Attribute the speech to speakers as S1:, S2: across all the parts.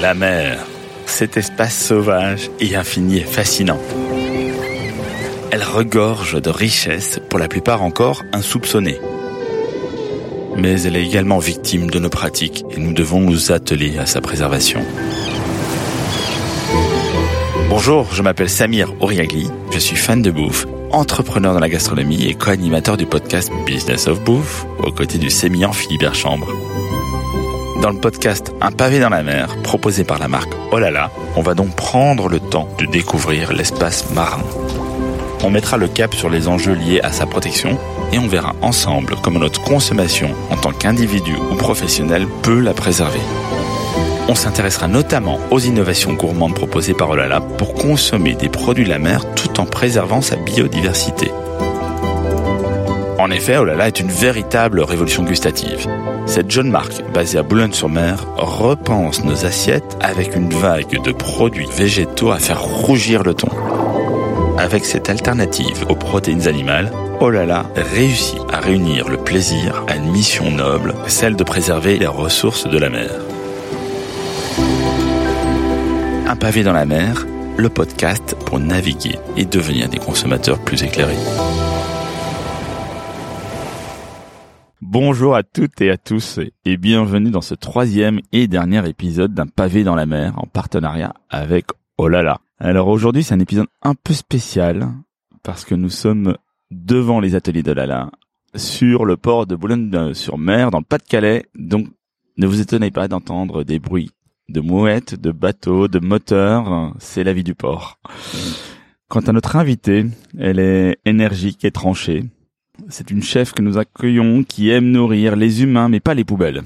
S1: La mer, cet espace sauvage et infini et fascinant. Elle regorge de richesses, pour la plupart encore insoupçonnées. Mais elle est également victime de nos pratiques et nous devons nous atteler à sa préservation. Bonjour, je m'appelle Samir Oriagli, je suis fan de bouffe, entrepreneur dans la gastronomie et co-animateur du podcast Business of Bouffe, aux côtés du sémillant Philibert Chambre. Dans le podcast Un pavé dans la mer, proposé par la marque Olala, on va donc prendre le temps de découvrir l'espace marin. On mettra le cap sur les enjeux liés à sa protection et on verra ensemble comment notre consommation en tant qu'individu ou professionnel peut la préserver. On s'intéressera notamment aux innovations gourmandes proposées par Olala pour consommer des produits de la mer tout en préservant sa biodiversité. En effet, Olala est une véritable révolution gustative. Cette jeune marque, basée à Boulogne-sur-Mer, repense nos assiettes avec une vague de produits végétaux à faire rougir le ton. Avec cette alternative aux protéines animales, Olala réussit à réunir le plaisir à une mission noble, celle de préserver les ressources de la mer. Un pavé dans la mer, le podcast pour naviguer et devenir des consommateurs plus éclairés. Bonjour à toutes et à tous et bienvenue dans ce troisième et dernier épisode d'un pavé dans la mer en partenariat avec Olala. Alors aujourd'hui c'est un épisode un peu spécial parce que nous sommes devant les ateliers d'Olala sur le port de Boulogne-sur-Mer dans le Pas-de-Calais donc ne vous étonnez pas d'entendre des bruits de mouettes, de bateaux, de moteurs, c'est la vie du port. Quant à notre invitée, elle est énergique et tranchée. C'est une chef que nous accueillons qui aime nourrir les humains mais pas les poubelles.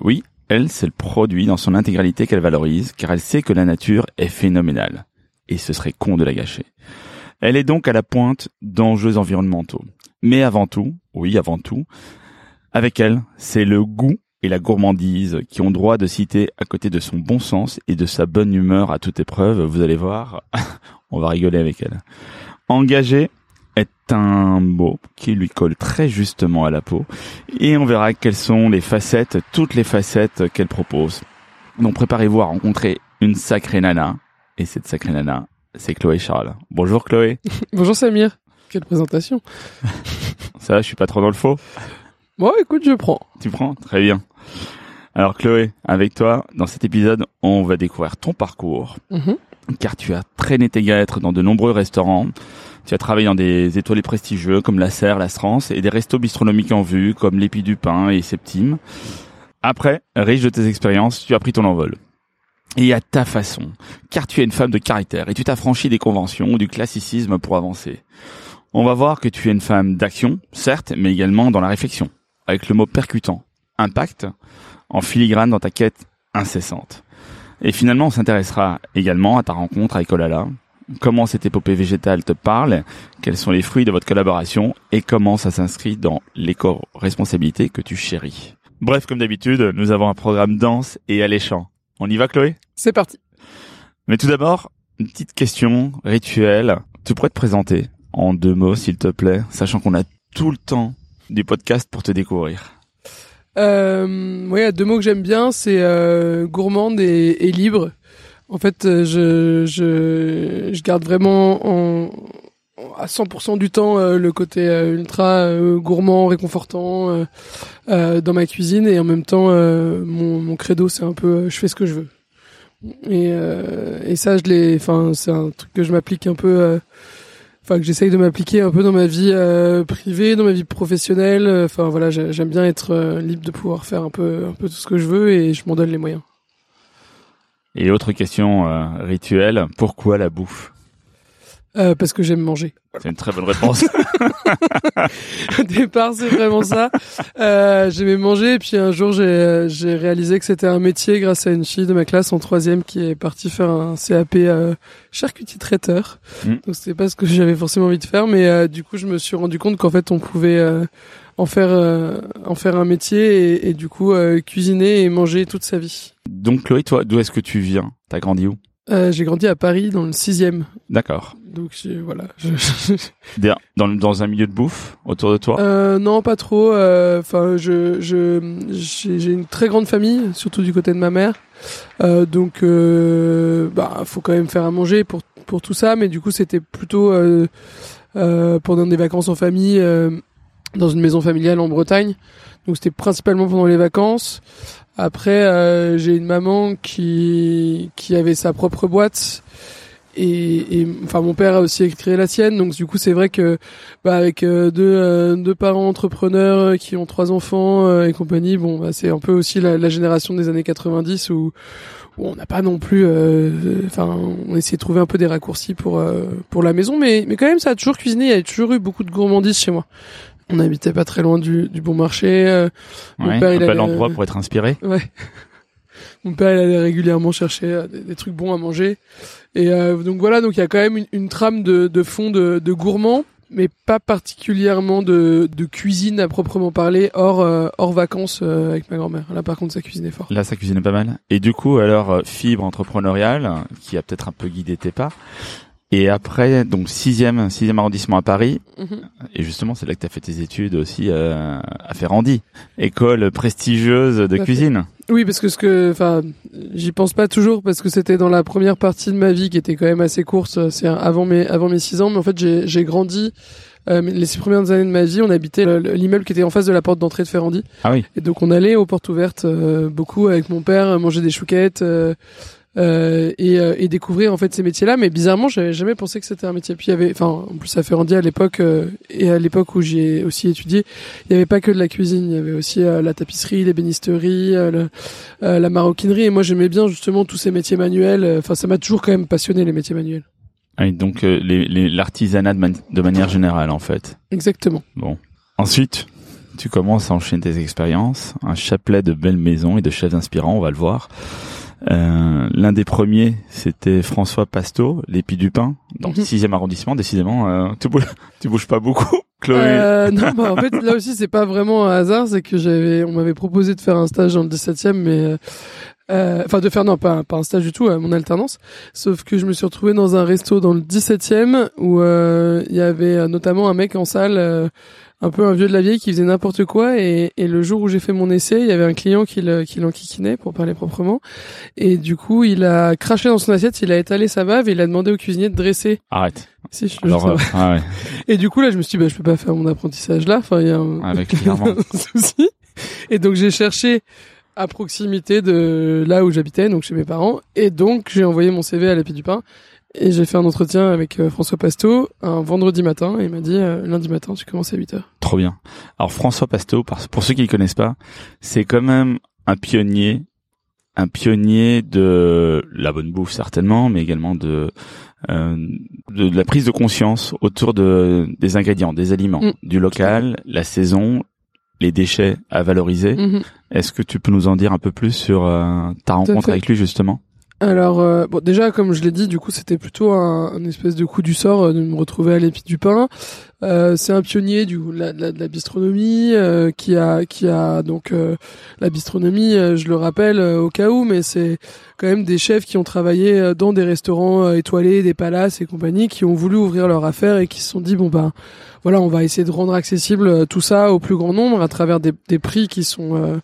S1: Oui, elle, c'est le produit dans son intégralité qu'elle valorise car elle sait que la nature est phénoménale. Et ce serait con de la gâcher. Elle est donc à la pointe d'enjeux environnementaux. Mais avant tout, oui, avant tout, avec elle, c'est le goût et la gourmandise qui ont droit de citer à côté de son bon sens et de sa bonne humeur à toute épreuve. Vous allez voir, on va rigoler avec elle. Engagée est un mot qui lui colle très justement à la peau et on verra quelles sont les facettes, toutes les facettes qu'elle propose. Donc préparez-vous à rencontrer une sacrée nana et cette sacrée nana, c'est Chloé Charles. Bonjour Chloé.
S2: Bonjour Samir. Quelle présentation.
S1: Ça va, je suis pas trop dans le faux?
S2: Bon, écoute, je prends.
S1: Tu prends? Très bien. Alors Chloé, avec toi, dans cet épisode, on va découvrir ton parcours,
S2: Mhm.
S1: car tu as traîné tes guêtres dans de nombreux restaurants. Tu as travaillé dans des étoilés prestigieux comme la Serre, la Strance, et des restos bistronomiques en vue comme l'Épi du Pain et Septime. Après, riche de tes expériences, tu as pris ton envol. Et à ta façon, car tu es une femme de caractère et tu t'as franchi des conventions ou du classicisme pour avancer. On va voir que tu es une femme d'action, certes, mais également dans la réflexion, avec le mot percutant, impact, en filigrane dans ta quête incessante. Et finalement, on s'intéressera également à ta rencontre avec Olala, comment cette épopée végétale te parle, quels sont les fruits de votre collaboration? Et comment ça s'inscrit dans l'éco-responsabilité que tu chéris? Bref, comme d'habitude, nous avons un programme dense et alléchant. On y va, Chloé?
S2: C'est parti.
S1: Mais tout d'abord, une petite question rituelle. Tu pourrais te présenter en deux mots, s'il te plaît, sachant qu'on a tout le temps du podcast pour te découvrir.
S2: Euh, a deux mots que j'aime bien, c'est euh, gourmande et, et libre. En fait, euh, je, je, je garde vraiment en, à 100% du temps euh, le côté euh, ultra gourmand, réconfortant dans ma cuisine et en même temps mon, mon credo c'est un peu je fais ce que je veux. Et, et ça je l'ai, enfin c'est un truc que je m'applique un peu, enfin que j'essaye de m'appliquer un peu dans ma vie privée, dans ma vie professionnelle. Enfin voilà, j'ai- j'aime bien être libre de pouvoir faire un peu un peu tout ce que je veux et je m'en donne les moyens.
S1: Et autre question euh, rituelle, pourquoi la bouffe?
S2: Euh, parce que j'aime manger.
S1: C'est une très bonne réponse.
S2: Au départ, c'est vraiment ça. Euh, j'aimais manger, et puis un jour, j'ai réalisé que c'était un métier grâce à une fille de ma classe en troisième qui est partie faire un CAP euh, charcutier traiteur.
S1: Mm.
S2: Donc c'était pas ce que j'avais forcément envie de faire, mais euh, du coup, je me suis rendu compte qu'en fait, on pouvait euh, en faire euh, en faire un métier et, et du coup cuisiner et manger toute sa vie.
S1: Donc Chloé, toi, d'où est-ce que tu viens? T'as grandi où?
S2: Euh, J'ai grandi à Paris dans le sixième.
S1: D'accord.
S2: Donc voilà.
S1: dans, dans un milieu de bouffe autour de toi?
S2: Euh, Non, pas trop. Euh, enfin, je je j'ai une très grande famille, surtout du côté de ma mère. Donc, bah, faut quand même faire à manger pour pour tout ça. Mais du coup, c'était plutôt pendant des vacances en famille, dans une maison familiale en Bretagne. Donc, c'était principalement pendant les vacances. Après, j'ai une maman qui qui avait sa propre boîte et, et, enfin mon père a aussi créé la sienne. Donc du coup c'est vrai que bah avec euh, deux, euh, deux parents entrepreneurs euh, qui ont trois enfants et compagnie bon bah c'est un peu aussi la, la, génération des années 90 où, où on n'a pas non plus enfin on essaie de trouver un peu des raccourcis pour pour la maison. Mais mais quand même ça a toujours cuisiné. Il y a toujours eu beaucoup de gourmandises chez moi on habitait pas très loin du, du bon marché
S1: mon père il un bel endroit pour être inspiré
S2: ouais mon père il allait régulièrement chercher des, des trucs bons à manger et euh, donc voilà, donc il y a quand même une, une trame de, de fond de, de gourmand, mais pas particulièrement de, de cuisine à proprement parler, hors, euh, hors vacances euh, avec ma grand-mère. Là par contre, ça cuisinait fort.
S1: Là, ça cuisinait pas mal. Et du coup, alors, fibre entrepreneuriale, qui a peut-être un peu guidé tes pas. Et après, donc sixième, sixième arrondissement à Paris. Mhm. Et justement, c'est là que tu as fait tes études aussi à Ferrandi, école prestigieuse de cuisine.
S2: Oui, parce que ce que, enfin, j'y pense pas toujours parce que c'était dans la première partie de ma vie qui était quand même assez courte. C'est avant mes avant mes six ans, mais en fait j'ai grandi. Euh, les six premières années de ma vie, on habitait l'immeuble qui était en face de la porte d'entrée de Ferrandi.
S1: Ah oui.
S2: Et donc on allait aux portes ouvertes euh, beaucoup avec mon père, manger des chouquettes. Euh, euh, et, euh, et, découvrir en fait ces métiers-là. Mais bizarrement, j'avais jamais pensé que c'était un métier. Puis il y avait, enfin, en plus ça fait rendu à l'époque euh, et à l'époque où j'ai aussi étudié, il y avait pas que de la cuisine, il y avait aussi la tapisserie, les bénisteries, la maroquinerie. Et moi, j'aimais bien justement tous ces métiers manuels. Enfin, ça m'a toujours quand même passionné les métiers manuels.
S1: Ah, donc l'artisanat de, de manière générale, en fait.
S2: Exactement.
S1: Bon. Ensuite, tu commences à enchaîner tes expériences, un chapelet de belles maisons et de chefs inspirants, on va le voir. Euh, L'un des premiers, c'était François Pasto, l'épi du pain, dans le mhm. sixième arrondissement. Décidément, euh, tu, bouges, tu bouges pas beaucoup, Chloé.
S2: Euh, non, bah, en fait, là aussi, c'est pas vraiment un hasard, c'est que j'avais, on m'avait proposé de faire un stage dans le 17e, mais euh, enfin de faire non pas, pas un stage du tout, mon alternance. Sauf que je me suis retrouvé dans un resto dans le 17e où il y avait notamment un mec en salle un peu un vieux de la vieille qui faisait n'importe quoi et, et, le jour où j'ai fait mon essai, il y avait un client qui l'enquiquinait pour parler proprement et du coup il a craché dans son assiette, il a étalé sa bave et il a demandé au cuisinier de dresser.
S1: Arrête.
S2: Si, je Alors, euh, ah ouais. Et du coup là je me suis dit bah je peux pas faire mon apprentissage là, enfin il y a un,
S1: Avec un
S2: souci. Et donc j'ai cherché à proximité de là où j'habitais, donc chez mes parents et donc j'ai envoyé mon CV à l'Épi du Pain et j'ai fait un entretien avec euh, François Pasto un vendredi matin et il m'a dit euh, lundi matin tu commences à 8 heures.
S1: Trop bien. Alors François Pasto, pour ceux qui ne connaissent pas, c'est quand même un pionnier, un pionnier de la bonne bouffe certainement, mais également de euh, de, la prise de conscience autour de des ingrédients, des aliments, mm. du local, la saison, les déchets à valoriser. Mm-hmm. Est-ce que tu peux nous en dire un peu plus sur ta rencontre avec lui justement?
S2: Alors, euh, bon, déjà, comme je l'ai dit, du coup, c'était plutôt un, espèce de coup du sort euh, de me retrouver à l'épi du pain. Euh, c'est un pionnier du la, de la bistronomie qui a qui a donc la bistronomie. je le rappelle au cas où, mais c'est quand même des chefs qui ont travaillé dans des restaurants étoilés, des palaces et compagnie, qui ont voulu ouvrir leur affaire et qui se sont dit bon ben voilà, on va essayer de rendre accessible tout ça au plus grand nombre à travers des, des prix qui sont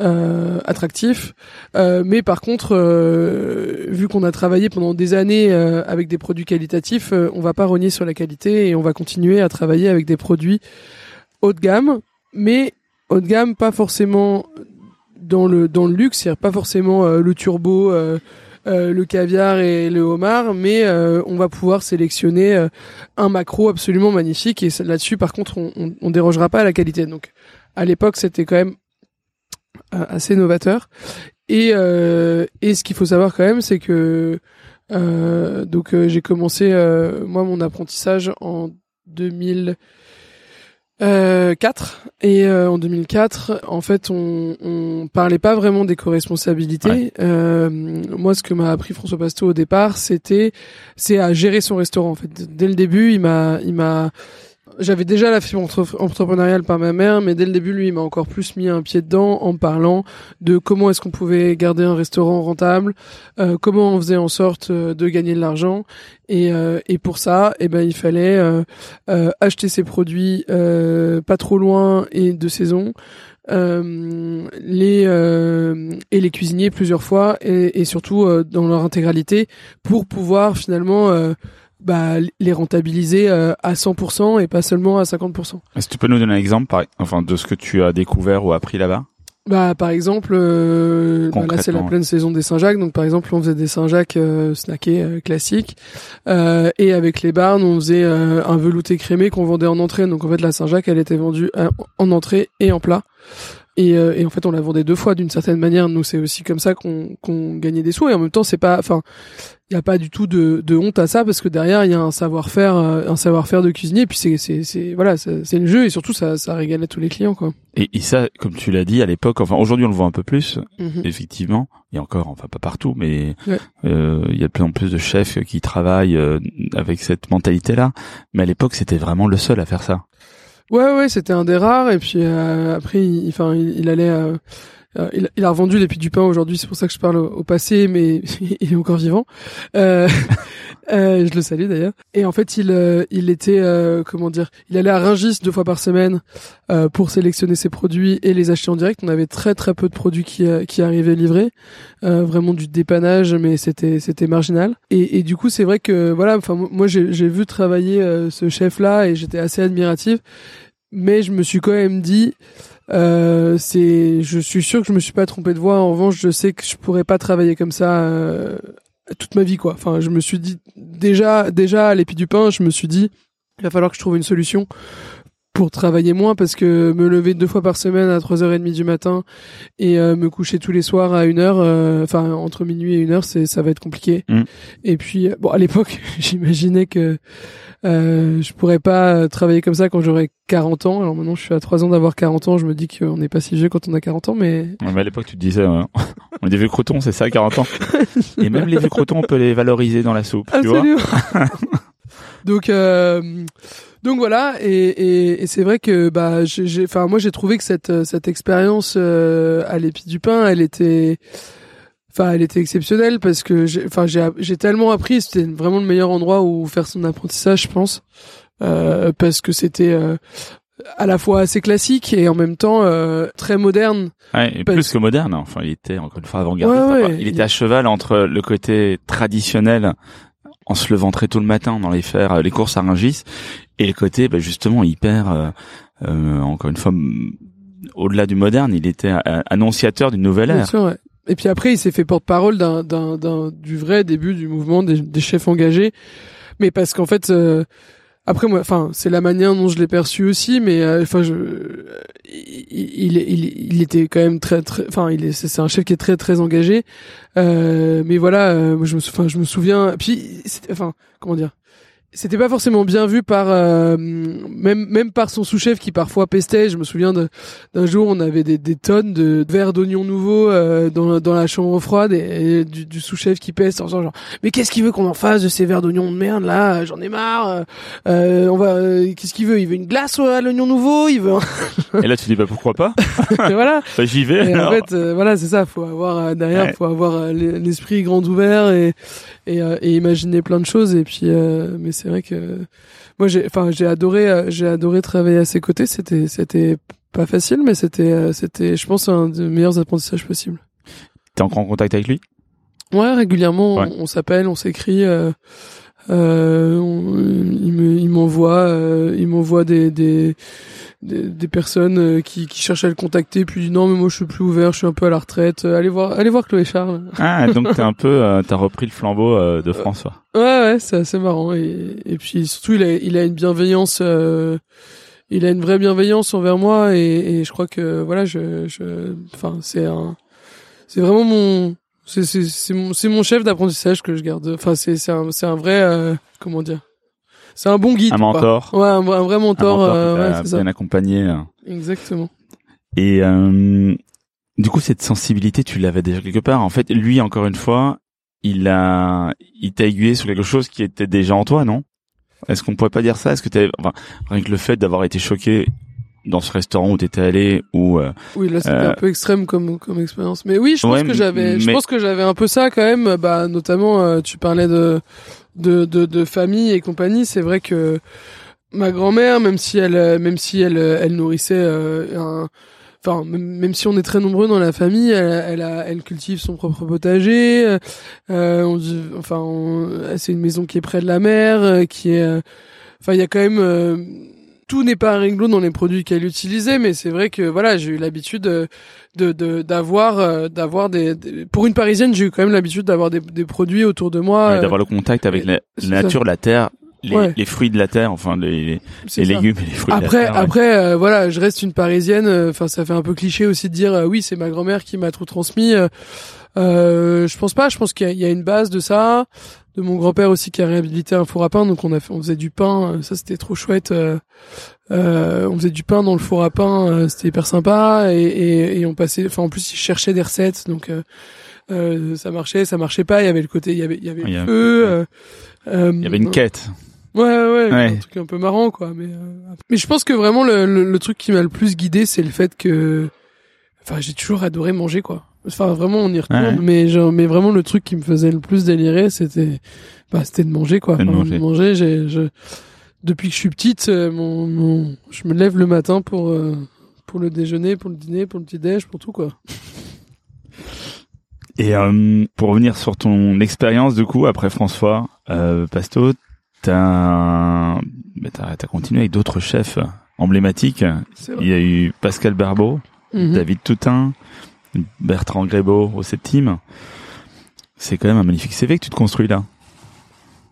S2: euh, attractif. Euh, mais par contre, euh, vu qu'on a travaillé pendant des années avec des produits qualitatifs, on va pas renier sur la qualité et on va continuer à travailler avec des produits haut de gamme, mais haut de gamme pas forcément dans le dans le luxe, c'est pas forcément le turbo. le caviar et le homard, mais on va pouvoir sélectionner un macro absolument magnifique et là-dessus, par contre, on, on, on, dérogera pas à la qualité. Donc, à l'époque, c'était quand même euh, assez novateur. Et, euh, et ce qu'il faut savoir quand même, c'est que euh, donc euh, j'ai commencé euh, moi mon apprentissage en 2004 et en 2004 en fait on, on parlait pas vraiment d'éco-responsabilité. moi ce que m'a appris François Pasto au départ c'était c'est à gérer son restaurant en fait. Dès le début il m'a il m'a j'avais déjà la fibre entrepreneuriale par ma mère, mais dès le début, lui, il m'a encore plus mis un pied dedans en parlant de comment est-ce qu'on pouvait garder un restaurant rentable, euh, comment on faisait en sorte euh, de gagner de l'argent, et, euh, et pour ça, eh ben, il fallait acheter ses produits pas trop loin et de saison. les et les cuisiner plusieurs fois et, et surtout dans leur intégralité pour pouvoir finalement bah, les rentabiliser euh, à 100% et pas seulement à 50%.
S1: Est-ce que tu peux nous donner un exemple par, enfin, de ce que tu as découvert ou appris là-bas?
S2: Bah par exemple, euh, bah, là c'est la pleine saison des Saint-Jacques, donc par exemple on faisait des Saint-Jacques euh, snackés euh, classiques, euh, et avec les barnes on faisait un velouté crémé qu'on vendait en entrée. Donc en fait la Saint-Jacques elle était vendue en entrée et en plat. Et, et, en fait, on la vendait deux fois d'une certaine manière. Nous, c'est aussi comme ça qu'on qu'on gagnait des sous. Et en même temps, c'est pas, enfin, il y a pas du tout de, de, honte à ça parce que derrière il y a un savoir-faire euh, un savoir-faire de cuisinier. Et puis c'est c'est c'est voilà c'est le jeu. Et surtout ça ça régale à tous les clients quoi.
S1: Et, et ça comme tu l'as dit à l'époque enfin aujourd'hui on le voit un peu plus mhm. effectivement. Il y a encore enfin pas partout mais euh, il y a de plus en plus de chefs qui travaillent euh, avec cette mentalité là mais à l'époque c'était vraiment le seul à faire ça
S2: ouais ouais c'était un des rares et puis après enfin il, il, allait euh, il, a revendu les du pain aujourd'hui, c'est pour ça que je parle au, passé, mais il est encore vivant. Euh, euh, je le salue d'ailleurs. Et en fait, il, euh, il était, comment dire, il allait à Ringis deux fois par semaine pour sélectionner ses produits et les acheter en direct. On avait très très peu de produits qui, qui arrivaient livrés, vraiment du dépannage, mais c'était c'était marginal. Et, et du coup, c'est vrai que voilà, enfin moi j'ai vu travailler ce chef là et j'étais assez admiratif, mais je me suis quand même dit euh, c'est, je suis sûr que je me suis pas trompé de voix. En revanche, je sais que je pourrais pas travailler comme ça euh, toute ma vie, quoi. Enfin, je me suis dit déjà, déjà à l'épi du pain, je me suis dit, il va falloir que je trouve une solution pour travailler moins parce que me lever deux fois par semaine à 3h30 du matin et euh, me coucher tous les soirs à une heure euh, enfin entre minuit et une heure c'est ça va être compliqué mm. et puis bon à l'époque j'imaginais que euh, je pourrais pas travailler comme ça quand j'aurais 40 ans alors maintenant je suis à 3 ans d'avoir 40 ans je me dis qu'on n'est pas si vieux quand on a 40 ans mais,
S1: mais à l'époque tu te disais on est des vieux crotons c'est ça 40 ans et même les vieux crotons on peut les valoriser dans la soupe Absolument. tu vois
S2: donc euh, donc voilà, et, et, et c'est vrai que bah j'ai, enfin moi j'ai trouvé que cette cette expérience euh, à l'épi du pain, elle était, enfin elle était exceptionnelle parce que j'ai, enfin j'ai j'ai tellement appris, c'était vraiment le meilleur endroit où faire son apprentissage, je pense, euh, parce que c'était euh, à la fois assez classique et en même temps euh, très moderne.
S1: Ouais, et plus que moderne. Enfin, il était encore une fois avant-gardiste. il était à cheval entre le côté traditionnel en se levant très tôt le matin dans les faire euh, les courses à Rungis et le côté bah, justement hyper euh, euh, encore une fois au-delà du moderne il était annonciateur d'une nouvelle ère.
S2: sûr, ouais. et puis après il s'est fait porte-parole d'un, d'un, d'un du vrai début du mouvement des, des chefs engagés. Mais parce qu'en fait après moi enfin c'est la manière dont je l'ai perçu aussi mais euh, enfin je il, il, il était quand même très très enfin il est c'est un chef qui est très très engagé. Euh, mais voilà euh, je me enfin je me souviens puis enfin comment dire c'était pas forcément bien vu par euh, même même par son sous-chef qui parfois pestait. Je me souviens d'un jour on avait des, des tonnes de verres d'oignons nouveaux euh, dans, dans la chambre froide et, du, du sous-chef qui peste en disant genre mais qu'est-ce qu'il veut qu'on en fasse de ces verres d'oignons de merde là? J'en ai marre. Euh, on va qu'est-ce qu'il veut? Il veut une glace à l'oignon nouveau? Il veut.
S1: et là tu dis bah pourquoi pas?
S2: Voilà.
S1: bah, J'y vais.
S2: en fait voilà c'est ça. Faut avoir derrière faut avoir l'esprit grand ouvert et et, et imaginer plein de choses. Et puis mais c'est vrai que moi j'ai enfin j'ai adoré euh, j'ai adoré travailler à ses côtés. C'était c'était pas facile mais c'était euh, c'était je pense un des meilleurs apprentissages possibles.
S1: T'es encore en contact avec lui?
S2: Ouais régulièrement on, s'appelle on s'écrit euh, euh, il m'envoie il m'envoie des, des des, personnes euh, qui, qui cherchent à le contacter puis dit non mais moi je suis plus ouvert je suis un peu à la retraite. Euh, allez voir allez voir Chloé Charles.
S1: Ah donc t'es un peu euh, t'as repris le flambeau de François.
S2: ouais ouais c'est assez marrant. Et, et puis surtout il a il a une bienveillance il a une vraie bienveillance envers moi. Et, et je crois que voilà je je enfin c'est un c'est vraiment mon c'est c'est c'est mon c'est mon chef d'apprentissage que je garde enfin c'est c'est un c'est un vrai comment dire? C'est un bon guide.
S1: Un mentor.
S2: Ouais, un, vrai mentor. Un
S1: euh, ouais, bien accompagné. Euh.
S2: Exactement.
S1: Et euh, du coup, cette sensibilité, tu l'avais déjà quelque part. En fait, lui, encore une fois, il a, il t'a aiguillé sur quelque chose qui était déjà en toi, non? Est-ce qu'on pourrait pas dire ça? Est-ce que t'es, enfin, rien que le fait d'avoir été choqué dans ce restaurant où t'étais allé ou euh,
S2: Oui, là c'était
S1: Euh,
S2: un peu extrême comme comme expérience. Mais oui, je pense
S1: Ouais,
S2: que j'avais je pense que j'avais un peu ça quand même bah notamment euh, tu parlais de de de, de famille et compagnie, c'est vrai que ma grand-mère même si elle euh, même si elle euh, elle nourrissait euh, un Enfin, même, si on est très nombreux dans la famille, elle, elle, a, elle cultive son propre potager. euh, euh, on dit, enfin, c'est une maison qui est près de la mer, euh, qui est. euh, Enfin, il y a quand même. Euh, tout n'est pas un réglo dans les produits qu'elle utilisait, mais c'est vrai que voilà, j'ai eu l'habitude de de- de- d'avoir euh, d'avoir des, des- pour une parisienne, j'ai eu quand même l'habitude d'avoir des, des produits autour de moi.
S1: ouais,
S2: euh,
S1: d'avoir le contact avec la, nature, la terre, les,
S2: Ouais.
S1: les fruits de la terre, enfin les, légumes et les fruits de
S2: Après,
S1: la terre. ouais.
S2: après, euh, voilà, je reste une parisienne. euh, Enfin, ça fait un peu cliché aussi de dire euh, oui, c'est ma grand-mère qui m'a tout transmis. euh, euh, je pense pas. Je pense qu'il y a une base de ça, de mon grand-père aussi qui a réhabilité un four à pain. Donc on a fait, on faisait du pain. euh, Ça c'était trop chouette. euh, euh, on faisait du pain dans le four à pain. euh, c'était hyper sympa. Et, et, et on passait. Enfin, en plus, il cherchait des recettes. Donc ça marchait, ça marchait pas. Il y avait le côté, il y avait, il y avait
S1: Il y
S2: le feu.
S1: Il y avait une quête.
S2: Ouais, ouais,
S1: Ouais.
S2: un truc un peu marrant, quoi. Mais, euh, mais je pense que vraiment le, le, le truc qui m'a le plus guidé, c'est le fait que, enfin, j'ai toujours adoré manger, quoi. Enfin, vraiment, on y retourne,
S1: Ouais.
S2: mais genre, mais vraiment le truc qui me faisait le plus délirer, c'était, bah, c'était de manger, quoi.
S1: C'était de
S2: Enfin,
S1: manger.
S2: j'ai, je, depuis que je suis petite, euh, mon, mon, je me lève le matin pour, euh, pour le déjeuner, pour le dîner, pour le petit déj, pour tout, quoi.
S1: Et euh, pour revenir sur ton expérience du coup après François euh, Pasto, t'as bah, t'as continué avec d'autres chefs emblématiques. Il y a eu Pascal Barbeau,
S2: Mhm.
S1: David Toutain, Bertrand Grébeau au septime. C'est quand même un magnifique CV que tu te construis là.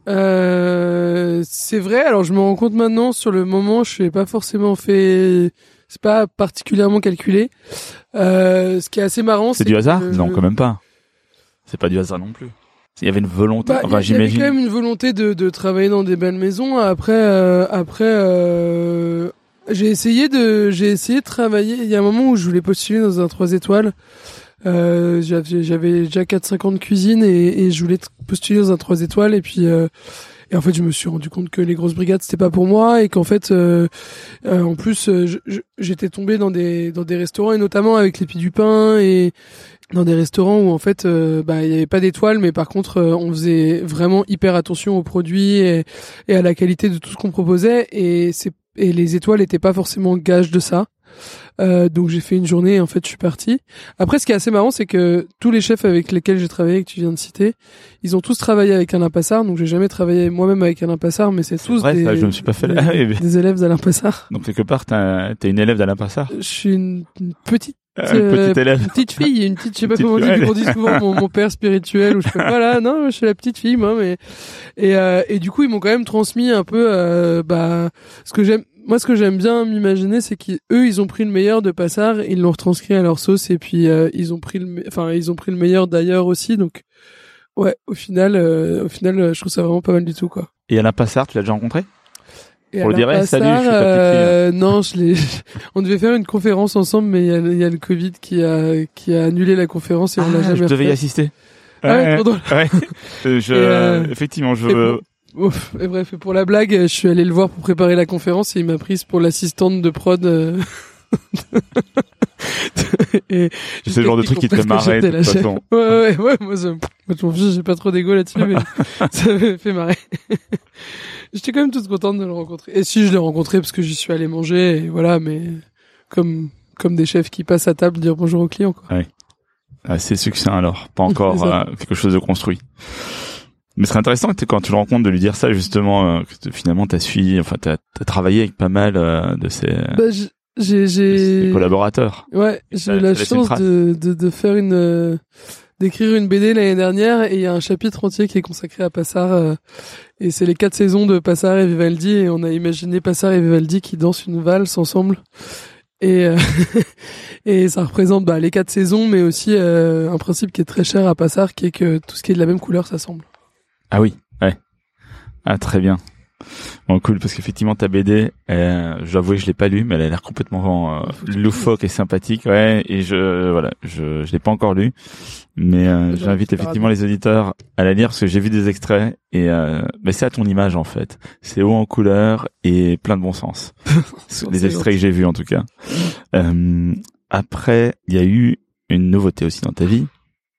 S2: Euh, c'est vrai. Alors je me rends compte maintenant. Sur le moment, je n'ai pas forcément fait. C'est pas particulièrement calculé. Euh, ce qui est assez marrant,
S1: C'est du hasard
S2: que-
S1: Non, quand même pas. C'est pas du hasard non plus. Il y avait une volonté.
S2: Bah,
S1: enfin,
S2: il y avait
S1: j'imagine.
S2: quand même une volonté de, de travailler dans des belles maisons. Après, euh, après, j'ai essayé de, j'ai essayé de travailler. Il y a un moment où je voulais postuler dans un 3 étoiles. Euh, j'avais, déjà 4-5 ans de cuisine et, et je voulais postuler dans un 3 étoiles et puis euh, et en fait je me suis rendu compte que les grosses brigades c'était pas pour moi et qu'en fait euh, euh, en plus euh, j'étais tombé dans des dans des restaurants et notamment avec l'épi du pain et dans des restaurants où en fait euh, bah il y avait pas d'étoiles mais par contre euh, on faisait vraiment hyper attention aux produits et, à la qualité de tout ce qu'on proposait et c'est et les étoiles étaient pas forcément gage de ça euh, donc j'ai fait une journée et en fait je suis parti. Après ce qui est assez marrant c'est que tous les chefs avec lesquels j'ai travaillé que tu viens de citer, ils ont tous travaillé avec Alain Passard. Donc j'ai jamais travaillé moi-même avec Alain Passard mais c'est tous
S1: vrai,
S2: des,
S1: ça, je me suis pas fait
S2: des,
S1: la- Ah oui, mais-
S2: des élèves d'Alain Passard.
S1: Donc quelque part, t'es une élève d'Alain Passard.
S2: Je suis une, une petite
S1: Euh, Une petite élève.
S2: une petite fille, une petite, je sais pas
S1: Petite
S2: comment on dit, souvent mon, mon père spirituel ou je sais pas là, non, je suis la petite fille moi, mais et euh, et du coup ils m'ont quand même transmis un peu euh, bah ce que j'aime, moi ce que j'aime bien m'imaginer c'est qu'eux ils ont pris le meilleur de Passard, ils l'ont retranscrit à leur sauce et puis euh, ils ont pris le, enfin ils ont pris le meilleur d'ailleurs aussi donc ouais au final euh, au final je trouve ça vraiment pas mal du tout quoi.
S1: Et Alain Passard, tu l'as déjà rencontré?
S2: Et
S1: Pour le dire, hey, salut, je suis
S2: euh, non, je l'ai. On devait faire une conférence ensemble, mais il y a, il y a le Covid qui a qui a annulé la conférence et on l'a
S1: Ah,
S2: jamais
S1: je devais y assister.
S2: Ah ouais,
S1: ouais. Je,
S2: euh,
S1: effectivement, je.
S2: Ouf. Et bref, pour la blague, je suis allé le voir pour préparer la conférence et il m'a prise pour l'assistante de prod. euh, et
S1: C'est le genre de truc qui te fait marrer, de toute façon.
S2: Ouais, ouais, ouais, moi, ça, moi, je m'en fiche, j'ai pas trop d'ego là-dessus, mais ça me fait marrer. J'étais quand même toute contente de le rencontrer. Et si je l'ai rencontré parce que j'y suis allé manger, et voilà, mais comme, comme des chefs qui passent à table dire bonjour aux clients, quoi.
S1: Assez succinct alors, pas encore euh, quelque chose de construit. Mais ce serait intéressant que quand tu le rencontres de lui dire ça justement, euh, que finalement t'as suivi, enfin t'as as travaillé avec pas mal euh, de ses,
S2: Bah, j'ai,
S1: collaborateurs.
S2: Ouais, j'ai eu la chance de, de, de faire une euh, d'écrire une BD l'année dernière et il y a un chapitre entier qui est consacré à Passard euh, et c'est les quatre saisons de Passard et Vivaldi et on a imaginé Passard et Vivaldi qui dansent une valse ensemble et euh, et ça représente bah, les quatre saisons mais aussi euh, un principe qui est très cher à Passard qui est que tout ce qui est de la même couleur s'assemble.
S1: Ah oui, ouais. Ah très bien. Bon cool parce qu'effectivement ta BD, euh, j'avoue je l'ai pas lu mais elle a l'air complètement euh,
S2: que
S1: loufoque et sympathique ouais et je voilà je je l'ai pas encore lu Mais euh, j'invite effectivement les auditeurs à la lire parce que j'ai vu des extraits et euh, mais c'est à ton image en fait. C'est haut en couleur et plein de bon sens. les extraits que j'ai vus en tout cas. Euh, après, il y a eu une nouveauté aussi dans ta vie.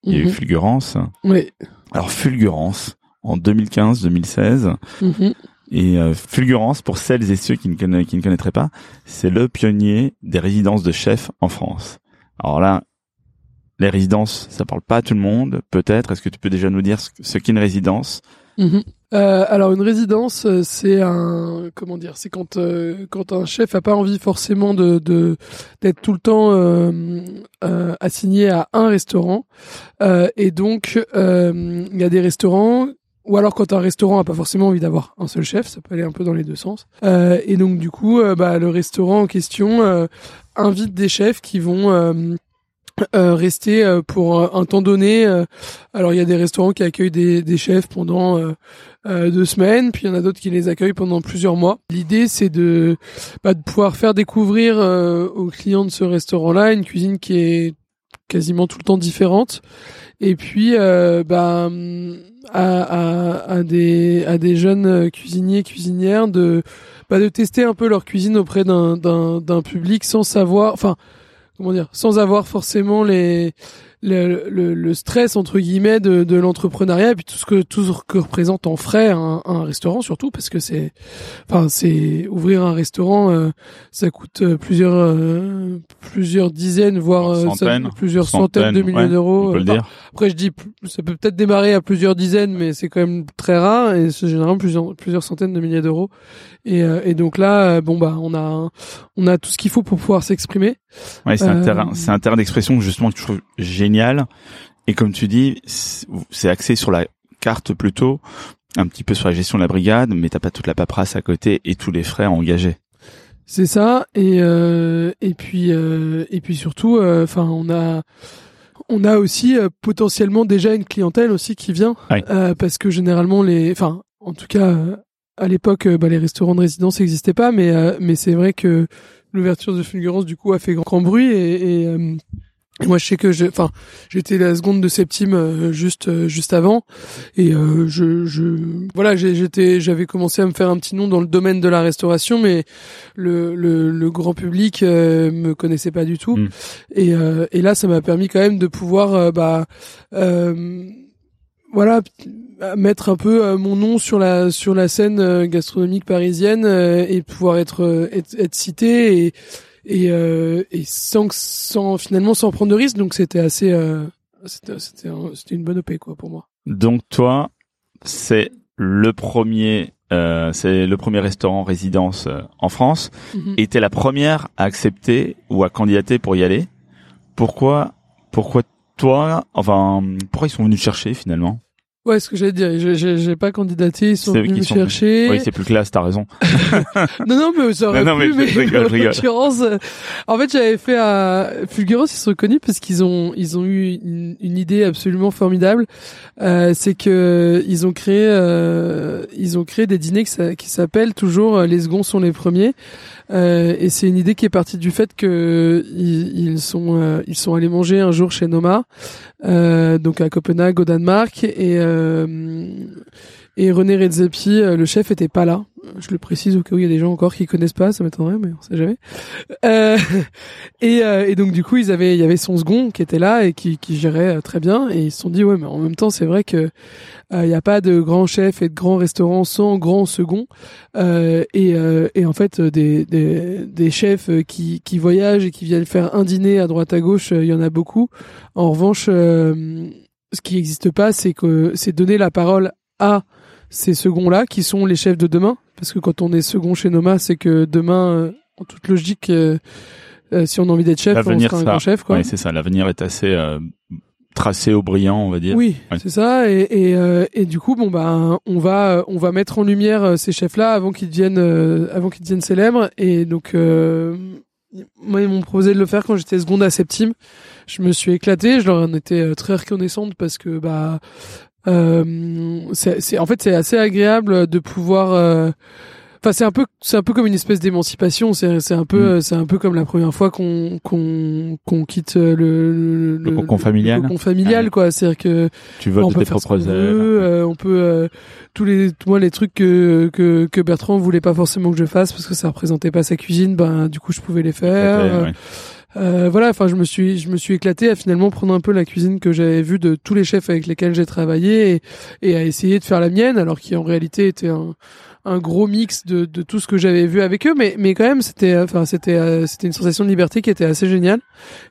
S1: Il y a eu
S2: Mhm.
S1: Fulgurance.
S2: Oui.
S1: Alors Fulgurance en 2015-2016
S2: Mhm.
S1: et euh, Fulgurance pour celles et ceux qui ne, conna- qui ne connaîtraient pas, c'est le pionnier des résidences de chefs en France. Alors là, les résidences, ça parle pas à tout le monde, peut-être. Est-ce que tu peux déjà nous dire ce, ce qu'est une résidence?
S2: Mhm. Euh, alors une résidence, euh, c'est un comment dire, c'est quand euh, quand un chef a pas envie forcément de de- d'être tout le temps euh, assigné à un restaurant, et donc il y a des restaurants ou alors quand un restaurant a pas forcément envie d'avoir un seul chef, ça peut aller un peu dans les deux sens. Euh, et donc du coup, euh, bah, le restaurant en question euh, invite des chefs qui vont euh, euh, rester pour un temps donné. alors il y a des restaurants qui accueillent des, des chefs pendant deux semaines, puis il y en a d'autres qui les accueillent pendant plusieurs mois. L'idée c'est de, bah, de pouvoir faire découvrir aux clients de ce restaurant-là une cuisine qui est quasiment tout le temps différente. Et puis bah, à, à, des à des jeunes euh, cuisiniers cuisinières de bah, de tester un peu leur cuisine auprès d'un d'un d'un public sans savoir enfin comment dire sans avoir forcément les le, le, le stress entre guillemets de, de l'entrepreneuriat et puis tout ce que tout ce que représente en frais un, un restaurant surtout parce que c'est enfin c'est ouvrir un restaurant euh, ça coûte euh, plusieurs euh, plusieurs dizaines voire euh, ça-
S1: Centaines.
S2: plusieurs centaines de millions
S1: ouais,
S2: d'euros
S1: On peut le
S2: Enfin,
S1: dire.
S2: après, je dis, ça peut peut-être démarrer à plusieurs dizaines, mais c'est quand même très rare et c'est généralement plusieurs, plusieurs centaines de milliers d'euros. Et, euh, et donc là, euh, bon bah, on a, un- on a tout ce qu'il faut pour pouvoir s'exprimer.
S1: Ouais, c'est un
S2: Euh,
S1: terrain, c'est un terrain d'expression justement que je trouve génial. Et comme tu dis, c'est axé sur la carte plutôt, un petit peu sur la gestion de la brigade, mais t'as pas toute la paperasse à côté et tous les frais à engager.
S2: C'est ça. Et euh, et puis euh, et puis surtout, euh, enfin, on a on a aussi euh, potentiellement déjà une clientèle aussi qui vient
S1: Ouais.
S2: euh, parce que généralement les, enfin, en tout cas. À l'époque, euh, bah, les restaurants de résidence n'existaient pas, mais euh, mais c'est vrai que l'ouverture de Fulgurance du coup a fait grand, grand bruit et, et, euh, moi je sais que je, enfin, j'étais la seconde de Septime euh, juste euh, juste avant et euh, je, je voilà j'ai- j'étais j'avais commencé à me faire un petit nom dans le domaine de la restauration, mais le le, le grand public euh, me connaissait pas du tout
S1: Mm.
S2: et euh, et là ça m'a permis quand même de pouvoir bah euh, voilà mettre un peu euh, mon nom sur la sur la scène euh, gastronomique parisienne euh, et pouvoir être être, être cité et et, euh, et sans sans finalement sans prendre de risque donc c'était assez euh, c'était c'était un- c'était une bonne op quoi pour moi
S1: Donc toi, c'est le premier, euh, c'est le premier restaurant résidence en France. Et t'es la première à accepter ou à candidater pour y aller. Pourquoi, pourquoi toi, enfin, pourquoi ils sont venus te chercher finalement?
S2: Ouais ce que j'allais dire j'ai- pas candidaté ils sont venus me
S1: sont-
S2: chercher.
S1: Oui, c'est plus classe, t'as raison.
S2: non non mais ça aurait
S1: Non, non,
S2: pu
S1: mais rigole,
S2: euh, en fait j'avais fait à Fulgurance ils sont connus parce qu'ils ont ils ont eu une, une idée absolument formidable. Euh, c'est que ils ont créé euh, ils ont créé des dîners qui s'appellent toujours euh, les seconds sont les premiers euh, et c'est une idée qui est partie du fait que ils, ils sont euh, ils sont allés manger un jour chez Noma euh, donc à Copenhague au Danemark et euh, et René Redzepi, euh, le chef, était pas là. Je le précise au cas où il y a des gens encore qui connaissent pas, ça m'étonnerait, mais on sait jamais. Euh, et, euh, et donc du coup, ils avaient, il y avait son second qui était là et qui, qui gérait euh, très bien. Et ils se sont dit ouais, mais en même temps, c'est vrai que il n'y a pas de grands chefs et de grands restaurants sans grands seconds. Euh, et, et en fait, des, des, des chefs qui, qui voyagent et qui viennent faire un dîner à droite à gauche, il y en a beaucoup. En revanche, ce qui n'existe pas, c'est que c'est donner la parole à ces seconds-là qui sont les chefs de demain? Parce que quand on est second chez Noma, c'est que demain, euh, en toute logique, euh, euh, si on a envie d'être chef, on sera un grand chef. Quoi.
S1: Oui, c'est ça. L'avenir est assez euh, tracé au brillant, on va dire.
S2: Oui,
S1: Ouais.
S2: c'est ça. Et, et, euh, et du coup, bon bah, on va on va mettre en lumière euh, ces chefs-là avant qu'ils deviennent euh, avant qu'ils deviennent célèbres. Et donc, euh, moi, ils m'ont proposé de le faire quand j'étais seconde à septime. Je me suis éclaté. Je leur en étais euh, très reconnaissante parce que bah, euh, c'est c'est- en fait c'est assez agréable de pouvoir euh, Enfin, c'est un peu, c'est un peu comme une espèce d'émancipation. C'est, c'est un peu,
S1: Mm.
S2: c'est un peu comme la première fois qu'on, qu'on, qu'on quitte le, le,
S1: Le cocon familial.
S2: le cocon familial,
S1: Ouais.
S2: quoi. C'est-à-dire que
S1: Tu voles
S2: on
S1: de
S2: peut
S1: tes
S2: faire ce
S1: propres ailes.
S2: veut, euh, on peut euh, tous les, moi les trucs que, que que Bertrand voulait pas forcément que je fasse parce que ça représentait pas sa cuisine. Ben, du coup, je pouvais les faire.
S1: Ouais,
S2: Euh,
S1: ouais.
S2: euh, voilà, enfin, je me suis, je me suis éclaté à finalement prendre un peu la cuisine que j'avais vue de tous les chefs avec lesquels j'ai travaillé et, et à essayer de faire la mienne, alors qui en réalité était un, un gros mix de, de tout ce que j'avais vu avec eux, mais, mais quand même, c'était, enfin, c'était, euh, c'était une sensation de liberté qui était assez géniale.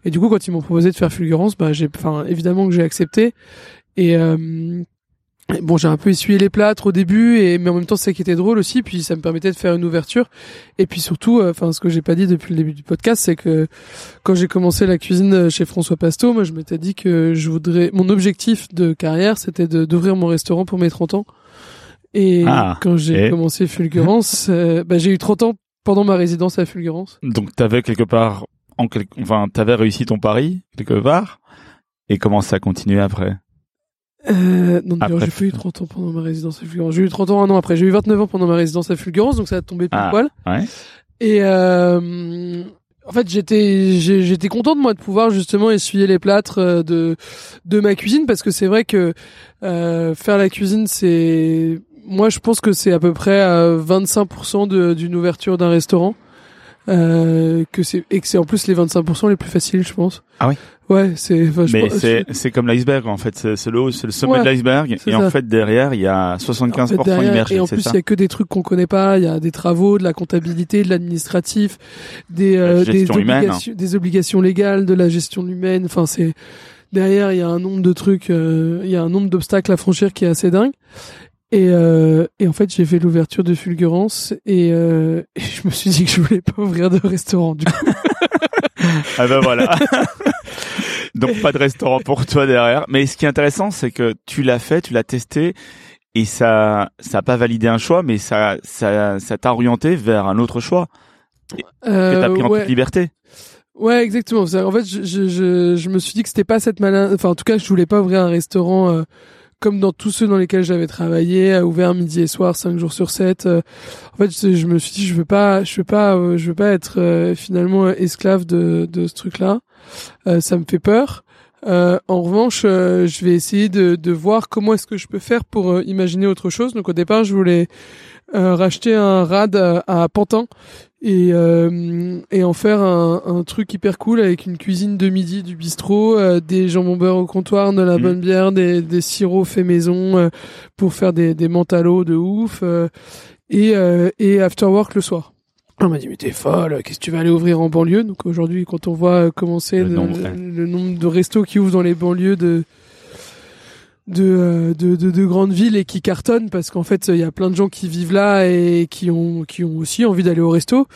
S2: Et du coup, quand ils m'ont proposé de faire Fulgurance, bah, j'ai, enfin, évidemment que j'ai accepté. Et euh, Bon, j'ai un peu essuyé les plâtres au début, et mais en même temps, c'est ça qui était drôle aussi. Puis ça me permettait de faire une ouverture. Et puis surtout, euh, enfin, ce que j'ai pas dit depuis le début du podcast, c'est que quand j'ai commencé la cuisine euh, chez François Pasto, moi, je m'étais dit que je voudrais, mon objectif de carrière, c'était d'ouvrir mon restaurant pour mes 30 ans. Et
S1: Ah,
S2: quand j'ai
S1: et
S2: commencé Fulgurance, euh, bah, j'ai eu 30 ans pendant ma résidence à Fulgurance.
S1: Donc t'avais quelque part, en quel... enfin t'avais réussi ton pari quelque part, et comment ça a continué après?
S2: Euh, non, d'ailleurs, j'ai pas eu 30 ans pendant ma résidence à Fulgurance. J'ai eu 30 ans un an après. J'ai eu 29 ans pendant ma résidence à Fulgurance, donc ça a tombé pile
S1: Ah,
S2: poil.
S1: ouais.
S2: Et euh, en fait, j'étais j'étais content de moi de pouvoir justement essuyer les plâtres euh, de de ma cuisine parce que c'est vrai que euh, faire la cuisine, c'est moi je pense que c'est à peu près euh, 25% de- d'une ouverture d'un restaurant. Euh, que c'est et que c'est en plus les 25% les plus faciles, je pense.
S1: Ah oui?
S2: Ouais, c'est. enfin, je
S1: Mais c'est c'est comme l'iceberg en fait, c'est le haut, c'est le sommet
S2: Ouais,
S1: de l'iceberg, et en fait derrière il y a 75%
S2: En fait, derrière,
S1: immergé,
S2: et en plus, il y a que des trucs qu'on connaît pas. Il y a des travaux, de la comptabilité, de l'administratif, des, euh, des,
S1: humaine.
S2: obligations, des obligations légales, de la gestion humaine. Enfin, c'est derrière, il y a un nombre de trucs, euh, il y a un nombre d'obstacles à franchir qui est assez dingue. Et, euh, et en fait, j'ai fait l'ouverture de Fulgurance et, euh, et je me suis dit que je voulais pas ouvrir de restaurant. Du coup,
S1: Ah ben voilà. Donc pas de restaurant pour toi derrière. Mais ce qui est intéressant, c'est que tu l'as fait, tu l'as testé, et ça, ça a pas validé un choix, mais ça, ça, ça t'a orienté vers un autre choix que t'as pris en
S2: ouais.
S1: toute liberté.
S2: Ouais, exactement. En fait, je, je, je, je me suis dit que c'était pas cette malin. Enfin, en tout cas, je voulais pas ouvrir un restaurant euh, comme dans tous ceux dans lesquels j'avais travaillé, à ouvert midi et soir, cinq jours sur sept. euh. en fait, je, me suis dit, je veux pas, je veux pas, euh, je veux pas être euh, finalement esclave de, de ce truc-là. Ça me fait peur. En revanche, je vais essayer de, de voir comment est-ce que je peux faire pour imaginer autre chose. Donc au départ, je voulais racheter un rad à, à Pantin et, euh, et en faire un, un truc hyper cool avec une cuisine de midi du bistrot, euh, des jambons beurre au comptoir, de la
S1: Mhm.
S2: bonne bière, des, des sirops faits maison euh, pour faire des, des mentalos de ouf euh, et, euh, et after work le soir. On m'a dit mais t'es folle, qu'est-ce que tu vas aller ouvrir en banlieue? Donc aujourd'hui quand on voit commencer
S1: Le
S2: le,
S1: nombre,
S2: le nombre de restos qui ouvrent dans les banlieues de de, euh, de, de, de grandes villes et qui cartonnent parce qu'en fait il y a plein de gens qui vivent là et qui ont qui ont aussi envie d'aller au resto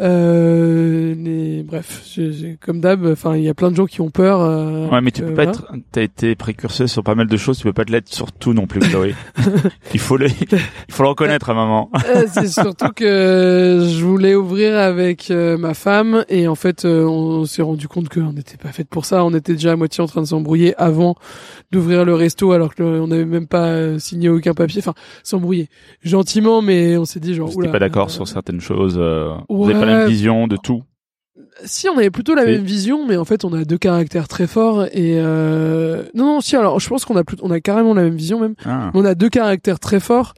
S2: euh, mais bref j'ai- j'ai- comme d'hab enfin il y a plein de gens qui ont peur euh,
S1: Ouais, mais tu
S2: que-
S1: peux pas
S2: voilà.
S1: être, t'as été précurseur sur pas mal de choses, tu peux pas te l'être sur tout non plus, Chloé. il faut le, il faut le reconnaître à un moment.
S2: Euh, c'est surtout que je voulais ouvrir avec euh, ma femme et en fait euh, on s'est rendu compte qu'on n'était pas fait pour ça on était déjà à moitié en train de s'embrouiller avant d'ouvrir le resto alors qu'on n'avait même pas euh, signé aucun papier enfin s'embrouiller gentiment mais on s'est dit genre
S1: Vous n'étiez pas d'accord
S2: euh,
S1: sur certaines choses, euh, vous avez pas la
S2: ouais.
S1: même vision de tout.
S2: Si on avait plutôt la même vision, mais en fait on a deux caractères très forts et euh... non non si alors je pense qu'on a plus... on a carrément la même vision même.
S1: Ah.
S2: On a deux caractères très forts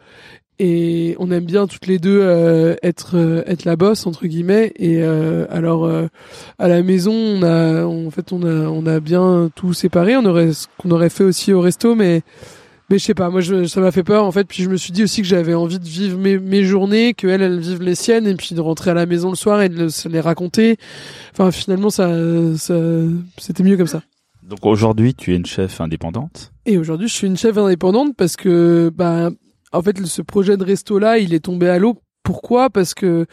S2: et on aime bien toutes les deux euh, être euh, être la bosse entre guillemets et euh, alors euh, à la maison on a en fait on a on a bien tout séparé. On aurait ce qu'on aurait fait aussi au resto mais mais je sais pas, moi je, ça m'a fait peur en fait. Puis je me suis dit aussi que j'avais envie de vivre mes, mes journées, que elle, elle vive les siennes, et puis de rentrer à la maison le soir et de le- se les raconter. Enfin finalement ça, ça c'était mieux comme ça.
S1: Donc aujourd'hui, tu es une chef indépendante.
S2: Et aujourd'hui je suis une chef indépendante parce que bah en fait ce projet de resto là il est tombé à l'eau. Pourquoi? Parce que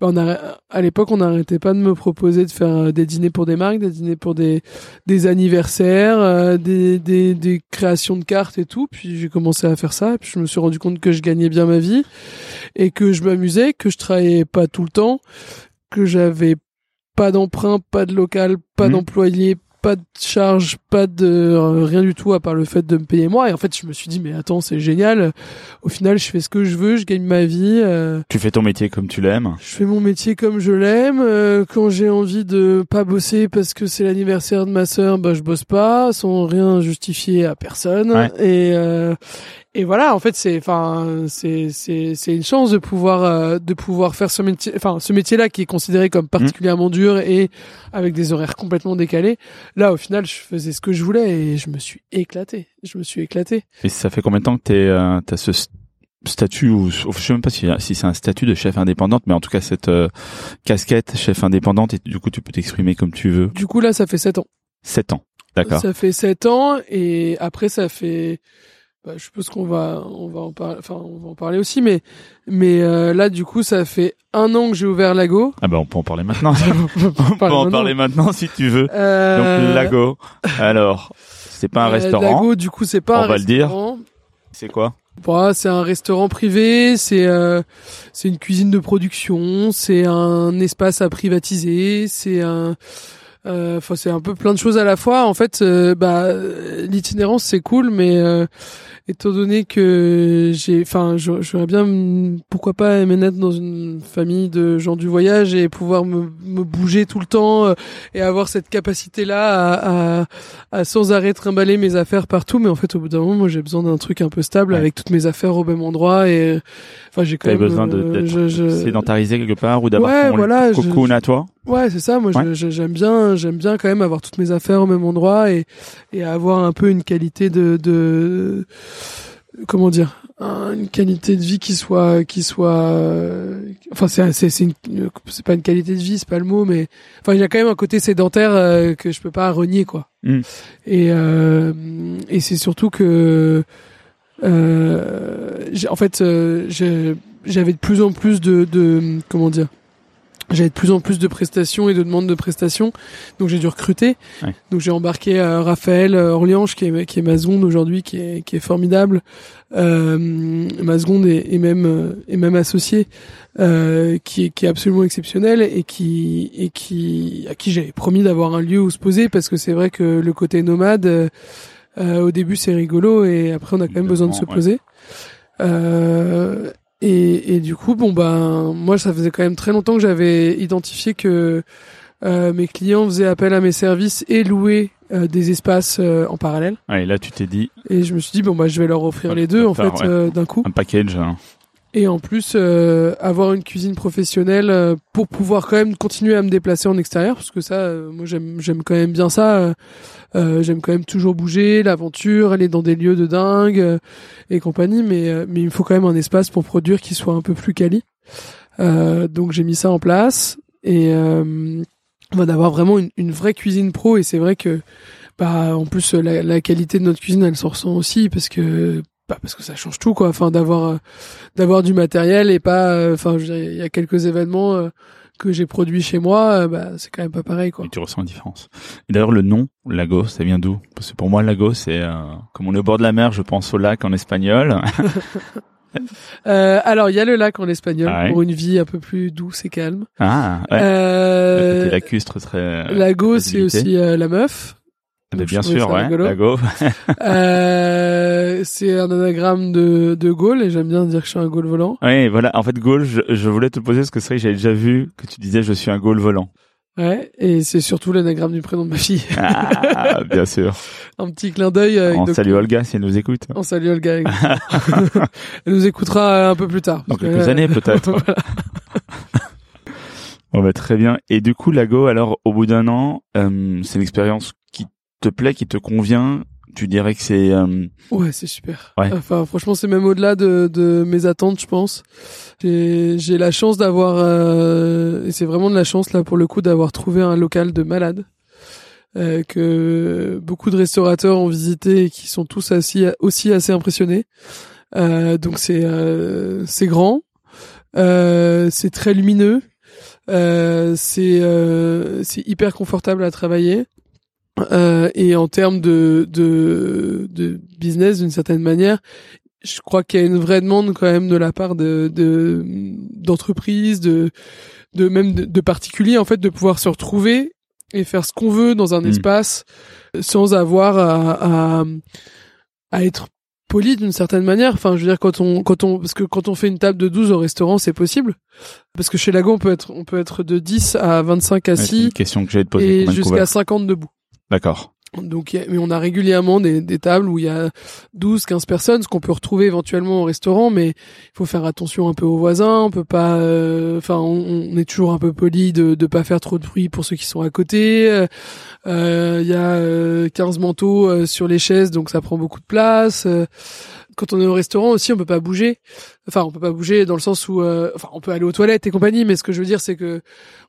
S2: bah, on a à l'époque on n'arrêtait pas de me proposer de faire euh, des dîners pour des marques, des dîners pour des des anniversaires, euh, des, des des créations de cartes et tout. Puis j'ai commencé à faire ça. Et puis je me suis rendu compte que je gagnais bien ma vie et que je m'amusais, que je travaillais pas tout le temps, que j'avais pas d'emprunt, pas de local, pas
S1: Mhm.
S2: d'employé, pas de charge, pas de euh, rien du tout à part le fait de me payer moi. Et en fait, je me suis dit mais attends, c'est génial. Au final, je fais ce que je veux, je gagne ma vie. euh,
S1: Tu fais ton métier comme tu l'aimes.
S2: je fais mon métier comme je l'aime. euh, quand j'ai envie de pas bosser parce que c'est l'anniversaire de ma sœur, bah je bosse pas, sans rien justifier à personne.
S1: Ouais.
S2: Et euh, et voilà, en fait, c'est enfin c'est c'est c'est une chance de pouvoir de pouvoir faire ce métier, enfin ce métier-là qui est considéré comme particulièrement dur et avec des horaires complètement décalés. Là, au final, je faisais ce que je voulais et je me suis éclaté. Je me suis éclaté.
S1: Et ça fait combien de temps que t'es, euh, t'as ce st- statut ou je sais même pas si, si c'est un statut de chef indépendante, mais en tout cas cette euh, casquette chef indépendante et du coup tu peux t'exprimer comme tu veux.
S2: Du coup, là, ça fait sept ans.
S1: Sept ans. D'accord.
S2: Ça fait sept ans et après ça fait. Bah, je suppose qu'on va on va en parler. Enfin, on va en parler aussi, mais mais euh, là du coup ça fait un an que j'ai ouvert Lago.
S1: Ah bah on peut en parler maintenant.
S2: on
S1: on peut en parler maintenant si tu veux.
S2: Euh,
S1: Donc Lago. Alors, c'est pas un
S2: euh,
S1: restaurant.
S2: Lago, du coup, c'est pas
S1: On
S2: un
S1: va le dire.
S2: restaurant.
S1: C'est quoi?
S2: Bah, c'est un restaurant privé, c'est euh, c'est une cuisine de production, c'est un espace à privatiser, c'est un euh, c'est un peu plein de choses à la fois. En fait, euh, bah l'itinérance c'est cool, mais euh, étant donné que j'ai, enfin j'aurais bien pourquoi pas me naître dans une famille de gens du voyage et pouvoir me, me bouger tout le temps euh, et avoir cette capacité là à, à, à sans arrêt trimballer mes affaires partout. Mais en fait, au bout d'un moment, moi j'ai besoin d'un truc un peu stable
S1: Ouais.
S2: avec toutes mes affaires au même endroit et enfin j'ai quand même
S1: besoin de,
S2: euh, je- je-
S1: sédentarisé quelque part ou d'avoir
S2: Ouais, voilà, je-
S1: cocoon à toi?
S2: Ouais, c'est ça. Moi, je-
S1: Ouais.
S2: je- j'aime bien, j'aime bien quand même avoir toutes mes affaires au même endroit et et avoir un peu une qualité de de comment dire, un- une qualité de vie qui soit qui soit. euh, Enfin, c'est c'est c'est une- c'est pas une qualité de vie, c'est pas le mot, mais enfin, il y a quand même un côté sédentaire euh, que je peux pas renier, quoi.
S1: Mm.
S2: Et euh, et c'est surtout que euh, j'ai- en fait, euh, j'ai- j'avais de plus en plus de de comment dire j'avais de plus en plus de prestations et de demandes de prestations, donc j'ai dû recruter.
S1: Ouais.
S2: Donc j'ai embarqué euh, Raphaël euh, Orliange, qui est, qui est ma seconde aujourd'hui, qui est, qui est formidable, euh, ma seconde est, est même euh, est même associé, euh, qui est qui est absolument exceptionnel et qui et qui à qui j'avais promis d'avoir un lieu où se poser parce que c'est vrai que le côté nomade, euh, euh, au début c'est rigolo et après on a quand même besoin de se poser. Euh, et, et du coup, bon ben, moi, ça faisait quand même très longtemps que j'avais identifié que euh, mes clients faisaient appel à mes services et louaient euh, des espaces euh, en parallèle.
S1: Ouais, et là tu t'es dit
S2: Et je me suis dit bon bah je vais leur offrir
S1: Ouais,
S2: les deux en fait
S1: ouais.
S2: euh, d'un coup.
S1: un package. hein.
S2: Et en plus euh, avoir une cuisine professionnelle euh, pour pouvoir quand même continuer à me déplacer en extérieur parce que ça, euh, moi j'aime j'aime quand même bien ça. euh, euh, j'aime quand même toujours bouger, l'aventure, aller dans des lieux de dingue euh, et compagnie, mais mais il me faut quand même un espace pour produire qui soit un peu plus quali. Donc j'ai mis ça en place et on d'avoir vraiment une, une vraie cuisine pro et c'est vrai que bah en plus la, la qualité de notre cuisine elle s'en ressent aussi parce que bah, parce que ça change tout quoi enfin d'avoir euh, d'avoir du matériel et pas euh, enfin il y a quelques événements euh, que j'ai produits chez moi bah c'est quand même pas pareil quoi
S1: Et tu ressens une différence. Et d'ailleurs, le nom, Lago, ça vient d'où? Parce que pour moi, Lago, c'est comme on est au bord de la mer, je pense au lac en espagnol.
S2: euh, alors il y a le lac en espagnol
S1: Ah ouais.
S2: pour une vie un peu plus douce et calme
S1: Ah, ouais.
S2: euh,
S1: lacustre très.
S2: Lago c'est aussi la meuf donc
S1: bien
S2: je trouvais
S1: sûr, ouais.
S2: rigolo.
S1: Lago.
S2: euh, c'est un anagramme de de Gaulle et j'aime bien dire que je suis un Gaulle volant
S1: Oui, voilà. En fait, Gaulle, je, je voulais te le poser parce que c'est vrai que j'avais déjà vu que tu disais je suis un Gaulle volant.
S2: ouais et c'est surtout l'anagramme du prénom de ma fille
S1: Ah, bien sûr.
S2: un petit clin d'œil
S1: On
S2: donc-
S1: salue Olga si elle nous écoute.
S2: On salue Olga. Elle nous écoutera un peu plus tard.
S1: Dans
S2: que,
S1: quelques
S2: euh,
S1: années, peut-être.
S2: voilà.
S1: Bon, bah, très bien. Et du coup, Lago, alors, au bout d'un an, euh, c'est l'expérience qui te plaît, qui te convient. Tu dirais que c'est, euh,
S2: Ouais, c'est super.
S1: Ouais.
S2: Enfin, franchement, c'est même au-delà de, de mes attentes, je pense. J'ai j'ai la chance d'avoir, euh, et c'est vraiment de la chance là pour le coup d'avoir trouvé un local de malade. Euh, que beaucoup de restaurateurs ont visité et qui sont tous aussi, aussi assez impressionnés. Euh, donc c'est euh, c'est grand, euh, c'est très lumineux, euh, c'est euh, c'est hyper confortable à travailler. Euh, et en termes de, de, de business, d'une certaine manière, je crois qu'il y a une vraie demande quand même de la part de de- d'entreprises, de, de même de, de particuliers en fait, de pouvoir se retrouver et faire ce qu'on veut dans un
S1: Mm.
S2: espace sans avoir à, à, à être poli d'une certaine manière. Enfin, je veux dire, quand on, quand on, parce que quand on fait une table de 12 au restaurant, c'est possible. Parce que chez Lago, on peut être, on peut être de 10 à 25
S1: Ouais, C'est
S2: assis
S1: une question que j'allais te poser.
S2: et jusqu'à
S1: couverts
S2: 50 debout.
S1: D'accord.
S2: Donc, mais on a régulièrement des, des tables où il y a 12, 15 personnes, ce qu'on peut retrouver éventuellement au restaurant, mais il faut faire attention un peu aux voisins, on peut pas, euh, enfin, on, on est toujours un peu poli de, de pas faire trop de bruit pour ceux qui sont à côté. Euh, euh, Il y a euh, 15 manteaux sur les chaises, donc ça prend beaucoup de place. Quand on est au restaurant aussi, on peut pas bouger. Enfin, on peut pas bouger dans le sens où, euh, enfin, on peut aller aux toilettes et compagnie, mais ce que je veux dire, c'est que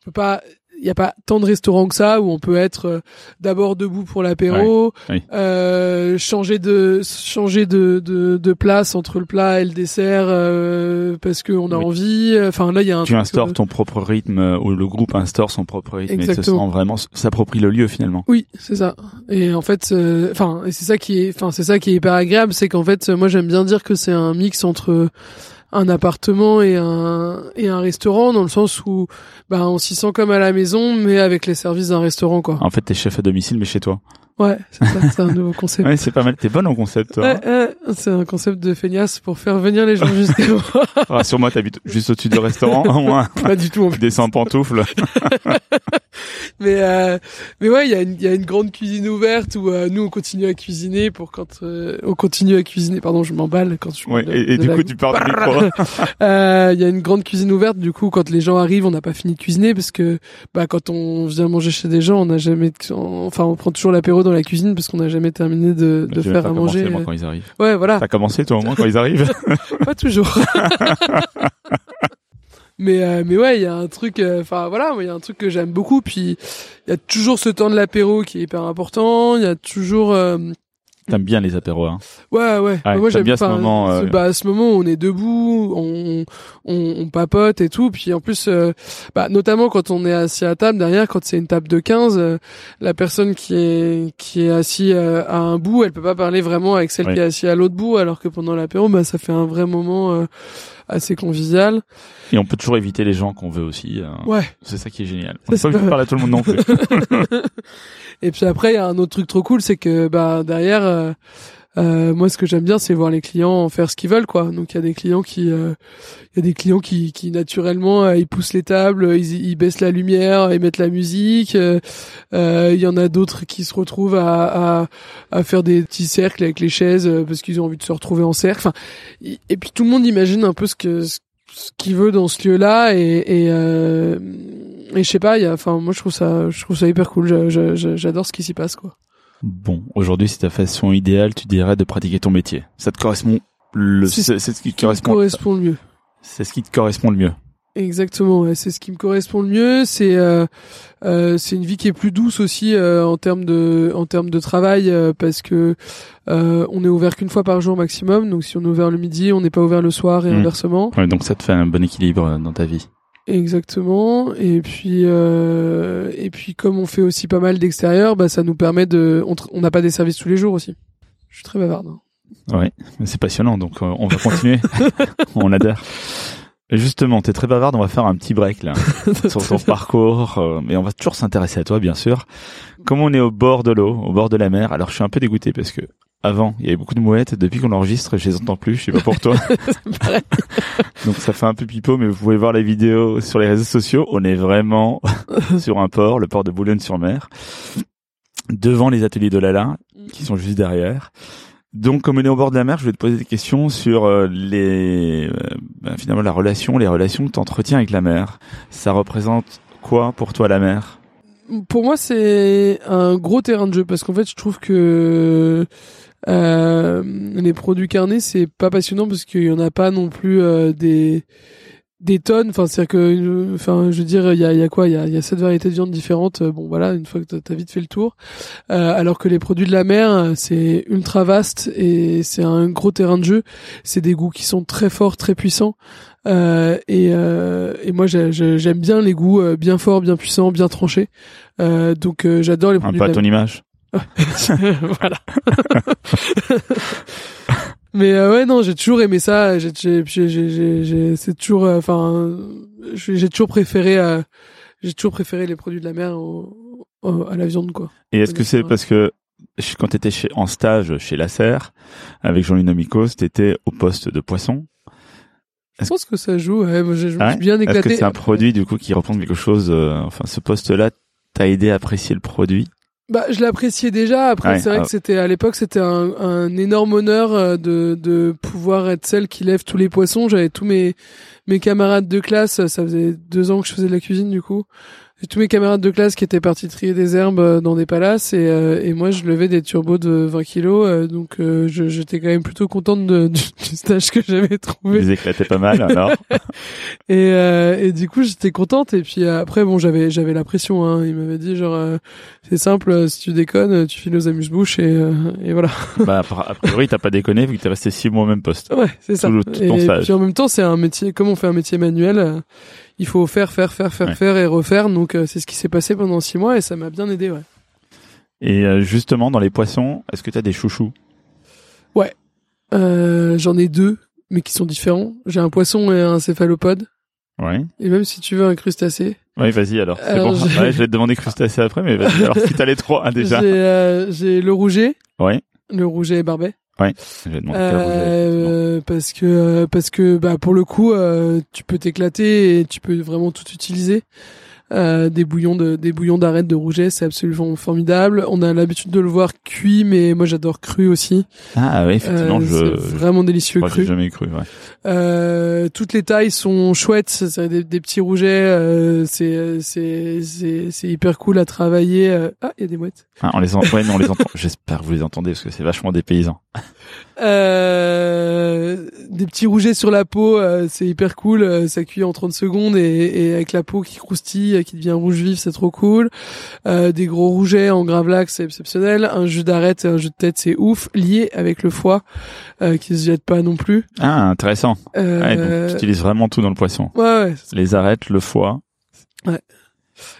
S2: on peut pas. Il n'y a pas tant de restaurants que ça où on peut être euh, d'abord debout pour l'apéro,
S1: oui.
S2: euh, changer de changer de, de, de place entre le plat et le dessert euh, parce qu'on a
S1: Oui.
S2: envie. Enfin là, il y a un
S1: Tu instaures
S2: euh,
S1: ton propre rythme ou le groupe instaure son propre rythme et se
S2: Exactement.
S1: sent vraiment s'approprie le lieu finalement.
S2: Oui, c'est ça. Et en fait, enfin, c'est ça qui est, enfin, c'est ça qui est hyper agréable, c'est qu'en fait, moi, j'aime bien dire que c'est un mix entre un appartement et un et un restaurant dans le sens où, bah, on s'y sent comme à la maison, mais avec les services d'un restaurant, quoi.
S1: En fait, t'es chef à domicile mais chez toi.
S2: Ouais, c'est ça, c'est un nouveau concept.
S1: Ouais, c'est pas mal. T'es bonne en concept, toi.
S2: Ouais, ouais, c'est un concept de feignasse pour faire venir les gens jusqu'à moi.
S1: Rassure-moi, t'habites juste au-dessus du restaurant, au moins.
S2: Pas du tout. en
S1: Tu descends en pantoufles.
S2: Mais euh, mais ouais, il y a une y a une grande cuisine ouverte où euh, nous on continue à cuisiner pour quand euh, on continue à cuisiner. Pardon, je m'emballe quand je.
S1: Ouais,
S2: de-
S1: et, et
S2: de
S1: du
S2: la-
S1: coup, tu pars du micro.
S2: Euh, Il y a une grande cuisine ouverte. Du coup, quand les gens arrivent, on n'a pas fini de cuisiner parce que bah quand on vient manger chez des gens, on n'a jamais enfin on prend toujours l'apéro dans la cuisine parce qu'on n'a jamais terminé de, faire à manger.
S1: moi, quand ils arrivent.
S2: Ouais, voilà.
S1: T'as commencé, toi, au moins, quand ils arrivent?
S2: Pas toujours. mais euh, mais ouais, il y a un truc euh, enfin voilà, il y a un truc que j'aime beaucoup puis il y a toujours ce temps de l'apéro qui est hyper important, il y a toujours euh,
S1: T'aimes bien les apéros, hein.
S2: ouais ouais,
S1: Ouais,
S2: moi j'aime
S1: bien ce moment, euh,
S2: bah ce moment on est debout, on on, on papote et tout puis en plus euh, bah notamment quand on est assis à table derrière quand c'est une table de 15 euh, la personne qui est qui est assis euh, à un bout, elle peut pas parler vraiment avec celle qui est assise à l'autre bout alors que pendant l'apéro bah ça fait un vrai moment euh, assez convivial.
S1: Et on peut toujours éviter les gens qu'on veut aussi. euh,
S2: Ouais.
S1: C'est ça qui est génial.
S2: Ça,
S1: On
S2: c'est
S1: peut pas
S2: pas-
S1: parler à tout le monde non plus.
S2: Et puis après, il y a un autre truc trop cool, c'est que bah derrière, euh, euh, moi, ce que j'aime bien, c'est voir les clients faire ce qu'ils veulent, quoi. Donc il y a des clients qui, euh, il y a des clients qui, qui naturellement, euh, ils poussent les tables, ils, ils baissent la lumière, ils mettent la musique. euh, euh, Il y en a d'autres qui se retrouvent à, à, à faire des petits cercles avec les chaises euh, parce qu'ils ont envie de se retrouver en cercle. Enfin, et, puis tout le monde imagine un peu ce que ce qu'il veut dans ce lieu-là et et, euh, et je sais pas y a enfin moi je trouve ça je trouve ça hyper cool j'adore ce qui s'y passe quoi
S1: Bon, aujourd'hui, c'est ta façon idéale, tu dirais, de pratiquer ton métier. Ça te correspond le,
S2: C'est-
S1: ce qui te correspond,
S2: correspond le mieux
S1: c'est ce qui te correspond le mieux.
S2: exactement ouais, c'est ce qui me correspond le mieux c'est euh, euh, c'est une vie qui est plus douce aussi euh, en termes de en termes de travail parce que on est ouvert qu'une fois par jour maximum donc si on est ouvert le midi on n'est pas ouvert le soir et
S1: Mm.
S2: inversement
S1: Ouais, donc ça te fait un bon équilibre dans ta vie.
S2: Exactement. Et puis euh, et puis comme on fait aussi pas mal d'extérieur, bah ça nous permet de on n'a pas des services tous les jours aussi. Je suis très bavarde. hein.
S1: Ouais, c'est passionnant, donc euh, on va continuer. on adhère. Justement, t'es très bavarde, on va faire un petit break là sur ton parcours, euh, mais on va toujours s'intéresser à toi, bien sûr. Comme on est au bord de l'eau, au bord de la mer, alors je suis un peu dégoûté parce que avant, il y avait beaucoup de mouettes. Depuis qu'on enregistre, je les entends plus. Je sais pas pour toi. Donc ça fait un peu pipeau, mais vous pouvez voir les vidéos sur les réseaux sociaux. On est vraiment sur un port, le port de Boulogne-sur-Mer, devant les ateliers de Lala, qui sont juste derrière. Donc, comme on est au bord de la mer, je vais te poser des questions sur euh, les, euh, ben, finalement, la relation, les relations que tu entretiens avec la mer. Ça représente quoi pour toi la mer?
S2: Pour moi, c'est un gros terrain de jeu parce qu'en fait, je trouve que euh, les produits carnés, c'est pas passionnant parce qu'il y en a pas non plus euh, des des tonnes. Enfin, c'est que, euh, enfin, je veux dire, il y a, y a quoi? Il y a, y a sept variétés de viande différentes. Euh, Bon, voilà, une fois que t'as- vite fait le tour. Euh, alors que les produits de la mer, c'est ultra vaste et c'est un gros terrain de jeu. C'est des goûts qui sont très forts, très puissants. Euh, et, euh, et moi, j'ai- j'ai- j'aime bien les goûts bien forts, bien puissants, bien tranchés. Euh, donc, j'adore les
S1: Un
S2: produits
S1: peu à ton image
S2: voilà. Mais euh, ouais non, j'ai toujours aimé ça. J'ai, j'ai, j'ai, j'ai, c'est toujours, euh, enfin, j'ai j'ai toujours préféré, euh, j'ai toujours préféré les produits de la mer aux, euh, à la viande quoi.
S1: Et est-ce que c'est parce que quand t'étais chez, en stage chez Lasser, avec Jean-Louis Nomicos, t'étais au poste de poisson?
S2: Je pense que ça joue. Ouais, moi, j'ai
S1: Ah
S2: suis bien
S1: Est-ce que
S2: éclaté.
S1: c'est un produit du coup qui représente quelque chose euh, Enfin, ce poste-là t'a aidé à apprécier le produit?
S2: Bah, je l'appréciais déjà. Après,
S1: Ouais,
S2: c'est vrai
S1: ah.
S2: que c'était à l'époque, c'était un, un énorme honneur euh, de, de pouvoir être celle qui lève tous les poissons. J'avais tous mes mes camarades de classe. Ça faisait deux ans que je faisais de la cuisine, du coup. Tous mes camarades de classe qui étaient partis trier des herbes euh, dans des palaces et, euh, et moi je levais des turbos de 20 kilos euh, donc euh, je- j'étais quand même plutôt contente de, du, du stage que j'avais trouvé
S1: Vous éclatez pas mal alors
S2: et, euh, et du coup, j'étais contente. Et puis euh, après, bon, j'avais j'avais la pression. Hein. Il m'avait dit genre, euh, c'est simple, si tu déconnes, tu files aux amuse-bouches et, euh, et voilà.
S1: Bah, a priori, t'as pas déconné vu que t'es resté six mois au même poste.
S2: Ouais, c'est ça.
S1: Tout tout ton
S2: et
S1: stage.
S2: puis en même temps, c'est un métier. Comme on fait un métier manuel, il faut faire, faire, faire, faire,
S1: Ouais.
S2: faire et refaire. Donc euh, c'est ce qui s'est passé pendant six mois et ça m'a bien aidé. Ouais.
S1: Et euh, justement, dans les poissons, est-ce que t'as des chouchous?
S2: Euh, J'en ai deux, mais qui sont différents. J'ai un poisson et un céphalopode.
S1: Ouais.
S2: Et même si tu veux un crustacé,
S1: Oui, vas-y alors. C'est bon.
S2: je-
S1: Ouais, je vais te demander crustacés après, mais vas-y. Alors, si t'as les trois hein, déjà.
S2: j'ai le rouget,
S1: Ouais.
S2: le rouget barbet.
S1: Effectivement.
S2: Euh, parce que euh, parce que bah pour le coup euh, tu peux t'éclater et tu peux vraiment tout utiliser. Euh, des bouillons de des bouillons d'arête de rouget, c'est absolument formidable. On a l'habitude de le voir cuit, mais moi j'adore cru aussi.
S1: Ah oui, effectivement,
S2: Euh,
S1: je.
S2: c'est vraiment délicieux
S1: Moi, j'ai
S2: cru.
S1: jamais cru. Ouais.
S2: Euh, toutes les tailles sont chouettes, c'est des, des petits rougets, euh, c'est c'est c'est c'est hyper cool à travailler. euh. Ah, il y a des mouettes.
S1: Ah, on les entend. Ouais, non, on les entend. J'espère que vous les entendez parce que c'est vachement des paysans.
S2: Euh, des petits rougets sur la peau, euh, c'est hyper cool. euh, ça cuit en 30 secondes et, et avec la peau qui croustille, euh, qui devient rouge vif, c'est trop cool. Euh, des gros rougets en gravlax, c'est exceptionnel. Un jus d'arête et un jus de tête, c'est ouf. Lié avec le foie, euh, qui se jette pas non plus.
S1: Ah, intéressant.
S2: Euh,
S1: Ouais, donc tu utilises vraiment tout dans le poisson.
S2: ouais, ouais.
S1: Les arêtes, le foie.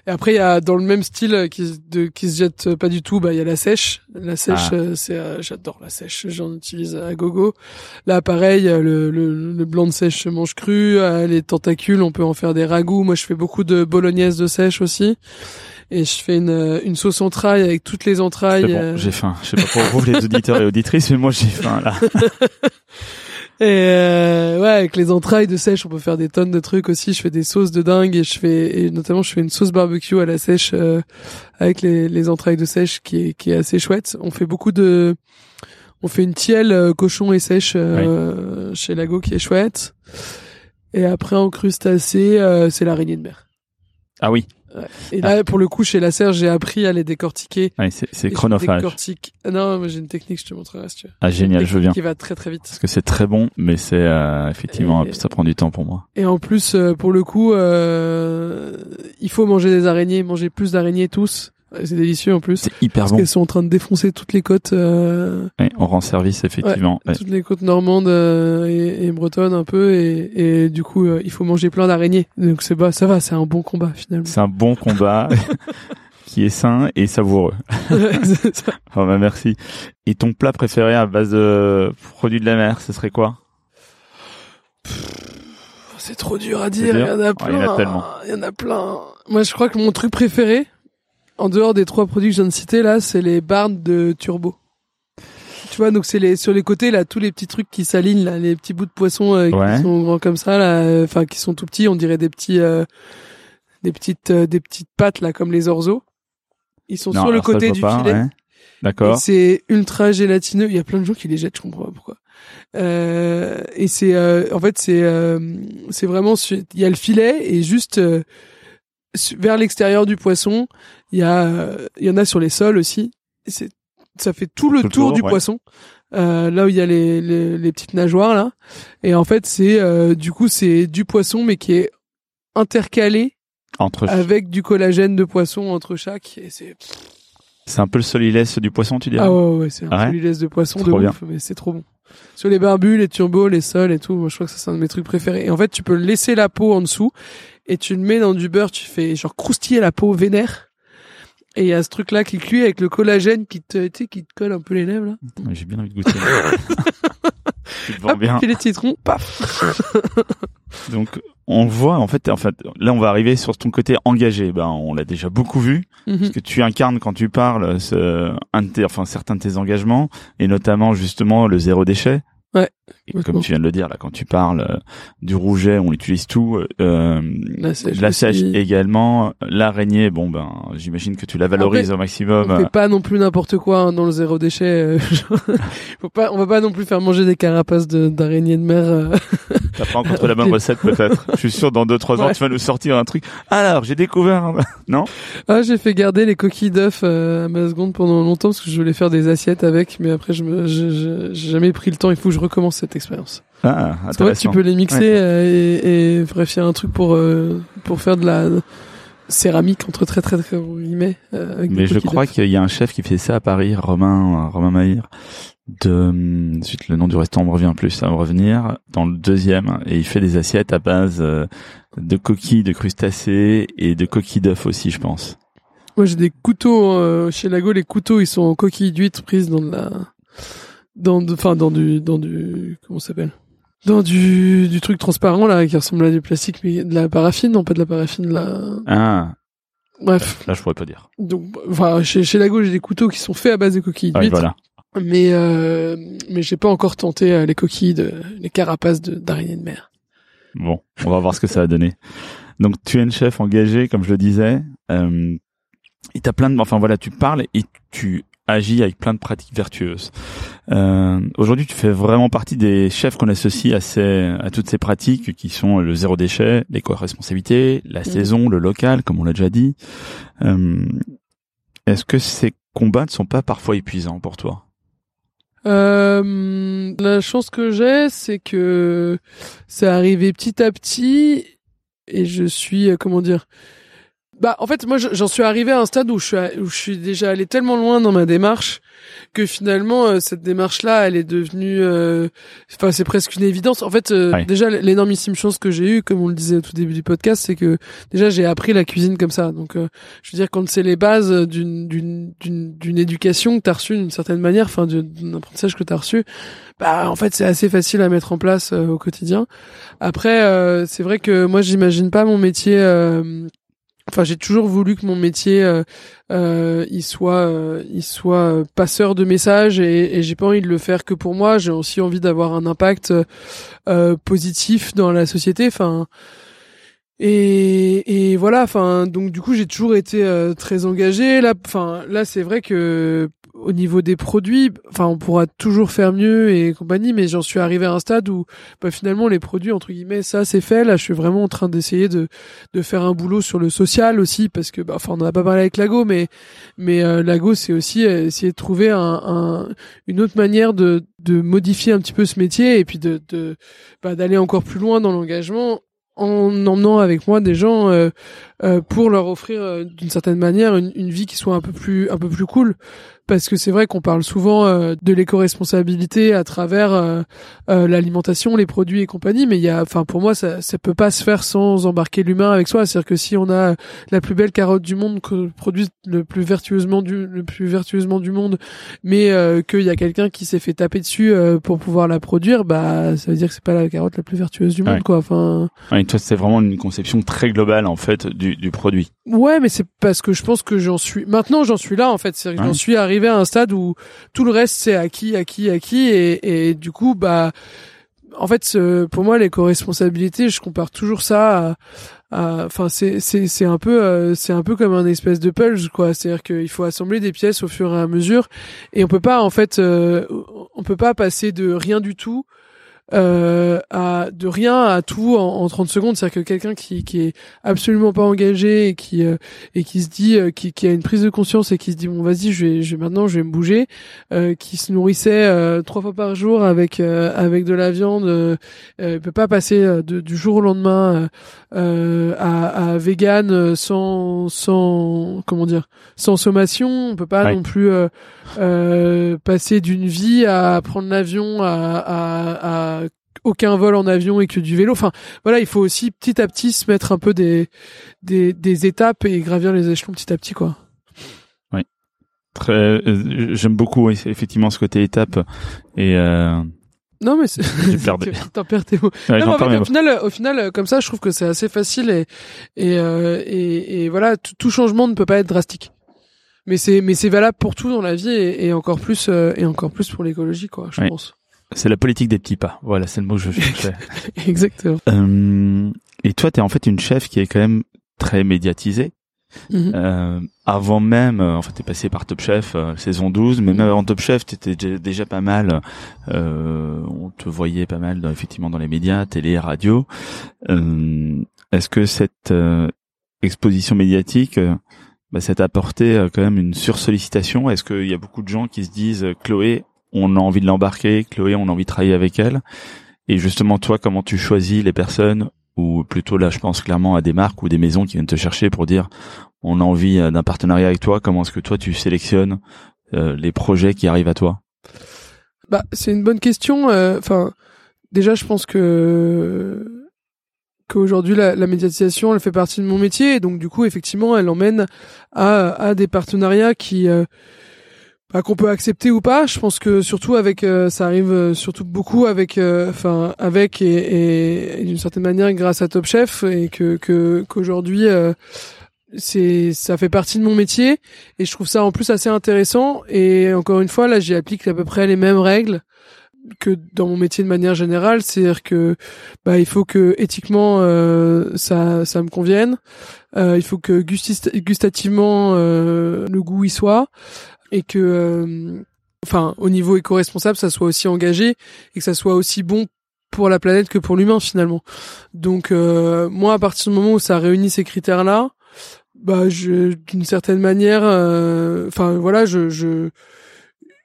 S2: Et après, il y a dans le même style qui, se- de, qui se jette pas du tout, bah il y a la sèche. La sèche,
S1: Ah.
S2: euh, c'est euh, j'adore la sèche, j'en utilise à gogo. Là, pareil, euh, le, le, le blanc de sèche se mange cru. les tentacules, on peut en faire des ragoûts. Moi, je fais beaucoup de bolognaise de sèche aussi. Et je fais une, une sauce entraille avec toutes les entrailles.
S1: Bon,
S2: euh,
S1: j'ai faim. Je sais pas pour vous les auditeurs et auditrices, mais moi j'ai faim là.
S2: Et euh, ouais, avec les entrailles de sèche, on peut faire des tonnes de trucs aussi. Je fais des sauces de dingue et je fais et notamment je fais une sauce barbecue à la sèche euh, avec les, les entrailles de sèche qui est qui est assez chouette. On fait beaucoup de on fait une tielle euh, cochon et sèche euh, chez Lago qui est chouette. Et après en crustacé, euh, c'est l'araignée de mer.
S1: Ah oui,
S2: Et là, pour le coup, chez la serre, j'ai appris à les décortiquer.
S1: ouais, c'est chronophage.
S2: décortique- Ah non, mais j'ai une technique, je te montrerai si tu veux.
S1: Ah génial, je bien.
S2: Qui va très très vite.
S1: Parce que c'est très bon, mais c'est euh, effectivement
S2: Et-
S1: ça prend du temps pour moi.
S2: Et en plus, euh, pour le coup, euh, il faut manger des araignées, manger plus d'araignées tous. C'est délicieux en plus.
S1: C'est hyper
S2: Parce
S1: bon.
S2: qu'elles sont en train de défoncer toutes les côtes, euh,
S1: Ouais, on rend service effectivement. Ouais.
S2: toutes les côtes normandes euh, et, et bretonnes un peu, et, et du coup, euh, il faut manger plein d'araignées. Donc c'est bah, ça va, c'est un bon combat finalement.
S1: C'est un bon combat qui est sain et savoureux.
S2: Ça.
S1: Oh bah merci. Et ton plat préféré à base de produits de la mer, ce serait quoi?
S2: C'est trop dur à dire. Il y en a plein.
S1: il y en a tellement.
S2: Il y en a plein. Moi, je crois que mon truc préféré, en dehors des trois produits que je viens de citer là, c'est les barnes de turbo. Tu vois, donc c'est les sur les côtés là, tous les petits trucs qui s'alignent là, les petits bouts de poisson euh,
S1: Ouais.
S2: qui sont grands comme ça là, euh, enfin qui sont tout petits, on dirait des petits, euh, des petites, euh, des petites pattes là comme les orzeaux. Ils sont
S1: Non,
S2: sur le côté du
S1: pas,
S2: filet.
S1: ouais. D'accord.
S2: C'est ultra gélatineux. Il y a plein de gens qui les jettent, je comprends pas pourquoi. Euh, et c'est, euh, en fait, c'est, euh, c'est vraiment, il y a le filet et juste euh, vers l'extérieur du poisson, il y a, il y en a sur les sols aussi. C'est, ça fait tout le
S1: Tout
S2: tour
S1: tour,
S2: du
S1: ouais.
S2: poisson. Euh, là où il y a les, les, les petites nageoires là. Et en fait, c'est, euh, du coup, c'est du poisson mais qui est intercalé
S1: Entre
S2: avec du collagène de poisson entre chaque. Et c'est
S1: c'est un peu le solilès du poisson, tu dirais?
S2: Ah ouais, ouais, c'est un
S1: Ah ouais
S2: solilès de poisson de ouf, mais c'est trop bon. Sur les barbus, les turbos, les sols et tout, moi je crois que ça c'est un de mes trucs préférés. Et en fait, tu peux laisser la peau en dessous et tu le mets dans du beurre, tu fais genre croustiller la peau vénère. Et il y a ce truc là qui cuit avec le collagène qui te, tu sais, qui te colle un peu les lèvres là.
S1: J'ai bien envie de goûter. tu te vends
S2: Hop,
S1: bien.
S2: filet de citron, paf.
S1: Donc on voit en fait, en fait, là on va arriver sur ton côté engagé. Ben, on l'a déjà beaucoup vu,
S2: Mhm.
S1: parce que tu incarnes quand tu parles, ce, un de tes, enfin certains de tes engagements, et notamment justement le zéro déchet.
S2: Ouais,
S1: Et comme tu viens de le dire là, quand tu parles euh, du rouget, on utilise tout. Euh,
S2: La sèche
S1: la sèche
S2: aussi.
S1: également, l'araignée. Bon ben, j'imagine que tu la valorises au maximum.
S2: On fait pas non plus n'importe quoi hein, dans le zéro déchet. euh, Faut pas, on va pas non plus faire manger des carapaces de- d'araignées de, mer. euh.
S1: T'as pas rencontré la bonne recette peut-être. Je suis sûr dans deux trois ans
S2: Ouais.
S1: tu vas nous sortir un truc. Alors j'ai découvert. Non?
S2: Ah, j'ai fait garder les coquilles d'œufs euh, à ma seconde pendant longtemps parce que je voulais faire des assiettes avec, mais après je me, je- jamais pris le temps. Il faut que je recommence cette expérience.
S1: Ah
S2: Parce qu'en fait, tu
S1: intéressant.
S2: peux les mixer
S1: Ouais.
S2: euh, et, et bref, il y a un truc pour euh, pour faire de la céramique entre très très très guillemets. euh, avec
S1: Mais je
S2: coquilles
S1: crois qu'il y a un chef qui fait ça à Paris, Romain Romain Mahir. De zut, le nom du restaurant me revient plus, ça va me revenir dans le deuxième et il fait des assiettes à base de coquilles de crustacés et de coquilles d'œufs aussi, je pense.
S2: Moi, j'ai des couteaux euh, chez Lago. Les couteaux, ils sont en coquille d'huître prise dans de la, dans, enfin, dans du, dans du, comment s'appelle? Dans du, du truc transparent là, qui ressemble à du plastique, mais de la paraffine, non pas de la paraffine, de la.
S1: Ah,
S2: Bref.
S1: là je pourrais pas dire.
S2: Donc, enfin, chez, chez Lago, j'ai des couteaux qui sont faits à base de coquilles
S1: Ah
S2: d'huître,
S1: voilà.
S2: mais euh, mais j'ai pas encore tenté euh, les coquilles de, les carapaces de d'araignées de mer.
S1: Bon, on va voir ce que ça va donner. Donc tu es une chef engagée, comme je le disais. Euh, et t'as plein de, enfin voilà, tu parles et tu agis avec plein de pratiques vertueuses. Euh, Aujourd'hui, tu fais vraiment partie des chefs qu'on associe à ces, à toutes ces pratiques qui sont le zéro déchet, l'éco-responsabilité, la saison, le local, comme on l'a déjà dit. Euh, Est-ce que ces combats ne sont pas parfois épuisants pour toi?
S2: Euh, la chance que j'ai, c'est que c'est arrivé petit à petit et je suis, euh, comment dire, bah en fait moi je- j'en suis arrivé à un stade où je suis, à- où je suis déjà allé tellement loin dans ma démarche que finalement euh, cette démarche là elle est devenue, euh, enfin c'est presque une évidence. En fait euh, déjà l'énormissime chance que j'ai eue, comme on le disait au tout début du podcast, c'est que déjà j'ai appris la cuisine comme ça. Donc euh, je veux dire quand c'est les bases d'une d'une d'une d'une éducation que t'as reçue d'une certaine manière, enfin d'un apprentissage que t'as reçu, bah en fait c'est assez facile à mettre en place au quotidien. Après euh, c'est vrai que moi j'imagine pas mon métier. Enfin, j'ai toujours voulu que mon métier, euh, euh, il soit, euh, il soit euh, passeur de messages et, et j'ai pas envie de le faire que pour moi. J'ai aussi envie d'avoir un impact euh, positif dans la société. Enfin, et, et voilà. Enfin, donc du coup, j'ai toujours été euh, très engagé. Là, enfin, là, c'est vrai que au niveau des produits, enfin, on pourra toujours faire mieux et compagnie, mais j'en suis arrivé à un stade où, bah, finalement, les produits entre guillemets, ça, c'est fait. Là, je suis vraiment en train d'essayer de de faire un boulot sur le social aussi, parce que, bah, enfin, on en a pas parlé avec Lago, mais mais euh, Lago, c'est aussi euh, essayer de trouver un, un une autre manière de de modifier un petit peu ce métier et puis de de bah, d'aller encore plus loin dans l'engagement en emmenant avec moi des gens euh, pour leur offrir d'une certaine manière une, une vie qui soit un peu plus un peu plus cool parce que c'est vrai qu'on parle souvent euh, de l'éco-responsabilité à travers euh, euh, l'alimentation, les produits et compagnie, mais il y a, enfin pour moi ça ça peut pas se faire sans embarquer l'humain avec soi. C'est-à-dire que si on a la plus belle carotte du monde que produit le plus vertueusement du le plus vertueusement du monde, mais euh, qu'il y a quelqu'un qui s'est fait taper dessus euh, pour pouvoir la produire, bah ça veut dire que c'est pas la carotte la plus vertueuse du monde
S1: Ouais.
S2: quoi. Enfin
S1: Ouais, toi, c'est vraiment une conception très globale en fait du, du produit.
S2: Ouais, mais c'est parce que je pense que j'en suis. Maintenant, j'en suis là en fait. C'est que
S1: Ouais.
S2: j'en suis arrivé à un stade où tout le reste c'est acquis, acquis, acquis, et, et du coup, bah, en fait, pour moi, l'éco-responsabilité, je compare toujours ça. à- à- Enfin, c'est c'est c'est un peu euh, c'est un peu comme un espèce de puzzle quoi. C'est-à-dire qu'il faut assembler des pièces au fur et à mesure, et on peut pas en fait, euh, on peut pas passer de rien du tout euh, à de rien à tout en, en 30 secondes. C'est-à-dire que quelqu'un qui, qui est absolument pas engagé et qui euh, et qui se dit, euh, qui, qui a une prise de conscience et qui se dit bon vas-y, je vais, je vais maintenant, je vais me bouger, euh, qui se nourrissait euh, trois fois par jour avec euh, avec de la viande, il peut pas passer de- du jour au lendemain à, à vegan sans sans comment dire sans sommation. On peut pas
S1: Ouais.
S2: non plus euh, euh, passer d'une vie à prendre l'avion à, à, à aucun vol en avion et que du vélo. Enfin, voilà, il faut aussi petit à petit se mettre un peu des des, des étapes et gravir les échelons petit à petit, quoi.
S1: Très, euh, j'aime beaucoup oui, effectivement ce côté étape et euh,
S2: Non mais c'est t'en perds tes mots.
S1: Ouais,
S2: Non, en fait, au final, au final, euh, comme ça, je trouve que c'est assez facile et et euh, et, et voilà, tout, tout changement ne peut pas être drastique. Mais c'est mais c'est valable pour tout dans la vie et, et encore plus euh, et encore plus pour l'écologie quoi, je pense.
S1: C'est la politique des petits pas. Voilà, c'est le mot que je cherchais.
S2: Exactement.
S1: Euh, et toi, t'es en fait une chef qui est quand même très médiatisée.
S2: Mhm.
S1: Euh, avant même, euh, en fait, t'es passé par Top Chef euh, saison 12, mais même avant Top Chef, t'étais déjà, déjà pas mal. Euh, on te voyait pas mal, dans, effectivement, dans les médias, télé, radio. Euh, Est-ce que cette euh, exposition médiatique, bah, ça t'a apporté quand même une sursollicitation? Est-ce qu'il y a beaucoup de gens qui se disent Chloé, on a envie de l'embarquer, Chloé, on a envie de travailler avec elle Et justement, toi, comment tu choisis les personnes ou plutôt là, je pense clairement à des marques ou des maisons qui viennent te chercher pour dire on a envie euh, d'un partenariat avec toi. Comment est-ce que toi tu sélectionnes euh, les projets qui arrivent à toi?
S2: Bah, c'est une bonne question. euh, Enfin, déjà, je pense que qu'aujourd'hui la, la médiatisation, elle fait partie de mon métier, et donc du coup, effectivement, elle emmène à, à des partenariats qui euh, bah, qu'on peut accepter ou pas. Je pense que surtout avec, euh, ça arrive euh, surtout beaucoup avec, euh, enfin, avec et, et, et d'une certaine manière grâce à Top Chef, et que que qu'aujourd'hui. euh, c'est ça fait partie de mon métier et je trouve ça en plus assez intéressant et encore une fois là j'y applique à peu près les mêmes règles que dans mon métier de manière générale c'est-à-dire que bah il faut que éthiquement euh, ça ça me convienne euh, il faut que gustativement euh, le goût y soit et que euh, enfin au niveau éco-responsable ça soit aussi engagé et que ça soit aussi bon pour la planète que pour l'humain finalement. Donc euh, moi à partir du moment où ça réunit ces critères là bah je d'une certaine manière euh, enfin voilà je je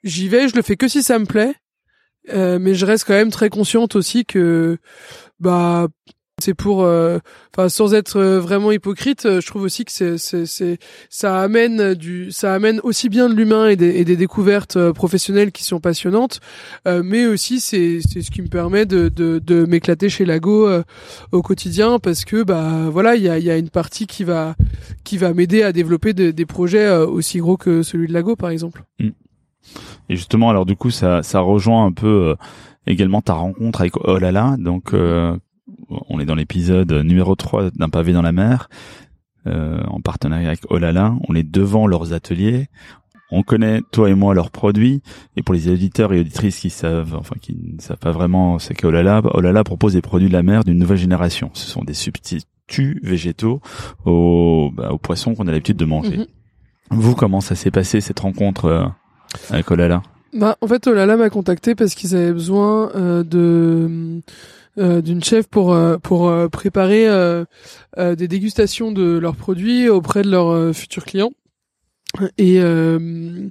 S2: j'y vais je le fais que si ça me plaît. Euh, mais je reste quand même très consciente aussi que bah c'est pour euh, enfin sans être euh, vraiment hypocrite euh, je trouve aussi que c'est c'est ça amène du ça amène aussi bien de l'humain et des, et des découvertes euh, professionnelles qui sont passionnantes. Euh, mais aussi c'est c'est ce qui me permet de de, de m'éclater chez Lago au quotidien parce que bah voilà il y a y a une partie qui va qui va m'aider à développer des- des projets aussi gros que celui de Lago par exemple.
S1: Et justement, alors du coup, ça, ça rejoint un peu également ta rencontre avec Oh là là. Donc, euh, on est dans l'épisode numéro 3 d'un pavé dans la mer, euh, en partenariat avec là. On est devant leurs ateliers. On connaît, toi et moi, leurs produits. Et pour les auditeurs et auditrices qui savent, enfin, qui ne savent pas vraiment, c'est que là là propose des produits de la mer d'une nouvelle génération. Ce sont des substituts végétaux aux, bah, aux poissons qu'on a l'habitude de manger.
S2: Mhm.
S1: Vous, comment ça s'est passé cette rencontre euh, avec là
S2: Bah, en fait, Olala m'a contacté parce qu'ils avaient besoin euh, de euh, d'une chef pour euh, pour euh, préparer euh, euh, des dégustations de leurs produits auprès de leurs euh, futurs clients. Et euh,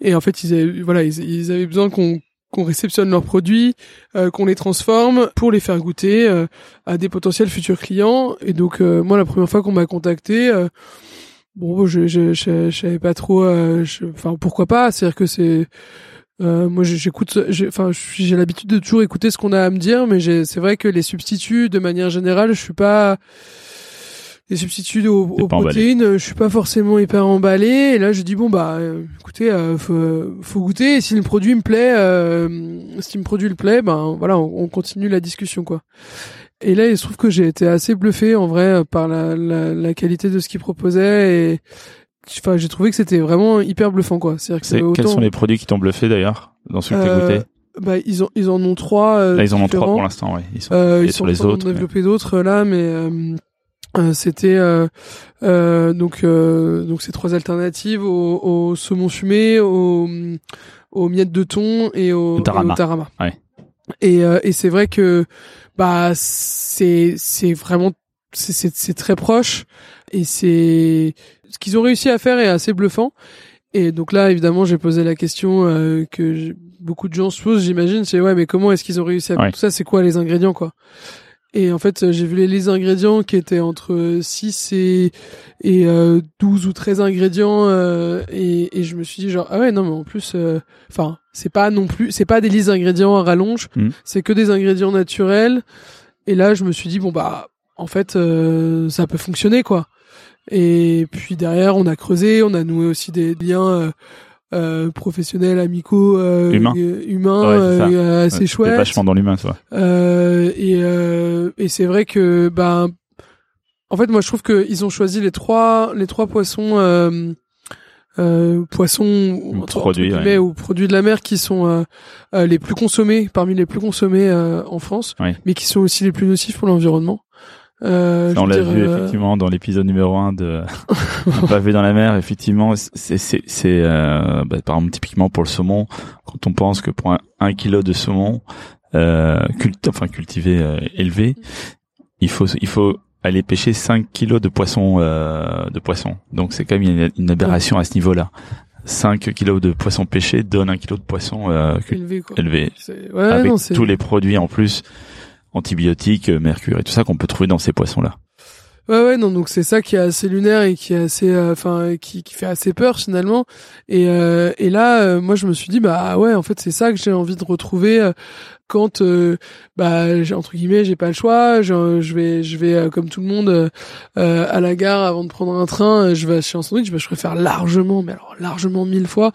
S2: et en fait, ils avaient voilà, ils, avaient besoin qu'on qu'on réceptionne leurs produits, euh, qu'on les transforme pour les faire goûter euh, à des potentiels futurs clients. Et donc euh, moi, la première fois qu'on m'a contacté, euh, bon, je je, je, savais pas trop, euh, enfin pourquoi pas. C'est-à-dire que c'est euh, moi, j'écoute, enfin, j'ai l'habitude de toujours écouter ce qu'on a à me dire, mais c'est vrai que les substituts, de manière générale, je suis pas les substituts aux,
S1: pas emballé.
S2: protéines, je suis pas forcément hyper emballé. Et là, je dis bon bah, euh, écoutez, euh, faut, faut goûter. Et si le produit me plaît, euh, si le produit le plaît, ben voilà, on, on continue la discussion quoi. Et là, il se trouve que j'ai été assez bluffé en vrai euh, par la, la, la qualité de ce qu'il proposait et enfin j'ai trouvé que c'était vraiment hyper bluffant quoi. C'est-à-dire que
S1: C'est- Quels
S2: autant-
S1: sont les produits qui t'ont bluffé d'ailleurs dans ceux que t'as
S2: euh,
S1: goûté?
S2: bah, ils, ont, ils en ont trois. euh,
S1: Là, ils en ont trois pour l'instant, ouais. Ils sont
S2: Euh, ils
S1: sur
S2: sont
S1: les
S2: en train d'en
S1: autres. mais-
S2: développer d'autres euh, là, mais euh, euh, c'était euh, euh, donc euh, donc ces trois alternatives au, au saumon fumé, au aux miettes de thon et au,
S1: tarama.
S2: et au tarama.
S1: Ouais.
S2: Et, euh, et c'est vrai que bah c'est c'est vraiment c'est très proche et c'est ce qu'ils ont réussi à faire est assez bluffant. Et donc là, évidemment, j'ai posé la question euh, que beaucoup de gens se posent, j'imagine, c'est ouais, mais comment est-ce qu'ils ont réussi à faire
S1: Ouais.
S2: tout ça? C'est quoi les ingrédients, quoi? Et en fait, j'ai vu les, les ingrédients qui étaient entre 6 et, et euh, 12 ou 13 ingrédients euh, et, et je me suis dit genre ah ouais non mais en plus euh, enfin c'est pas non plus c'est pas des listes d'ingrédients à rallonge
S1: Mhm.
S2: c'est que des ingrédients naturels et là je me suis dit bon bah en fait euh, ça peut fonctionner quoi et puis derrière on a creusé on a noué aussi des liens euh, euh, professionnels, amicaux, euh,
S1: Humains.
S2: euh, humains,
S1: Ouais, ça.
S2: euh, assez chouettes.
S1: vachement dans l'humain, toi.
S2: Euh, et euh, et c'est vrai que ben en fait moi je trouve que ils ont choisi les trois les trois poissons euh, euh, poissons ou,
S1: Produits, ouais.
S2: ou produits de la mer qui sont euh, euh, les plus consommés parmi les plus consommés euh, en France
S1: Ouais.
S2: mais qui sont aussi les plus nocifs pour l'environnement euh,
S1: on l'a vu
S2: euh,
S1: effectivement dans l'épisode numéro 1 de Un pavé dans la mer. Effectivement, c'est euh, bah, par exemple typiquement pour le saumon, quand on pense que pour un, un kilo de saumon euh, cult- enfin cultivé euh, élevé, il faut il faut aller pêcher 5 kilos de poisson euh, de poisson. Donc c'est quand même une, une aberration à ce niveau-là. 5 kilos de poisson pêché donne un kilo de poisson euh,
S2: élevé quoi
S1: élevé
S2: ouais,
S1: avec
S2: non,
S1: tous les produits en plus antibiotiques, euh, mercure et tout ça qu'on peut trouver dans ces poissons-là.
S2: Ouais ouais non donc c'est ça qui est assez lunaire et qui est assez euh, enfin qui qui fait assez peur finalement et euh, et là euh, moi je me suis dit bah ouais en fait c'est ça que j'ai envie de retrouver quand euh, bah j'ai- entre guillemets j'ai pas le choix je, je vais je vais euh, comme tout le monde euh, euh, à la gare avant de prendre un train euh, je vais acheter un sandwich bah, je préfère largement mais alors largement mille fois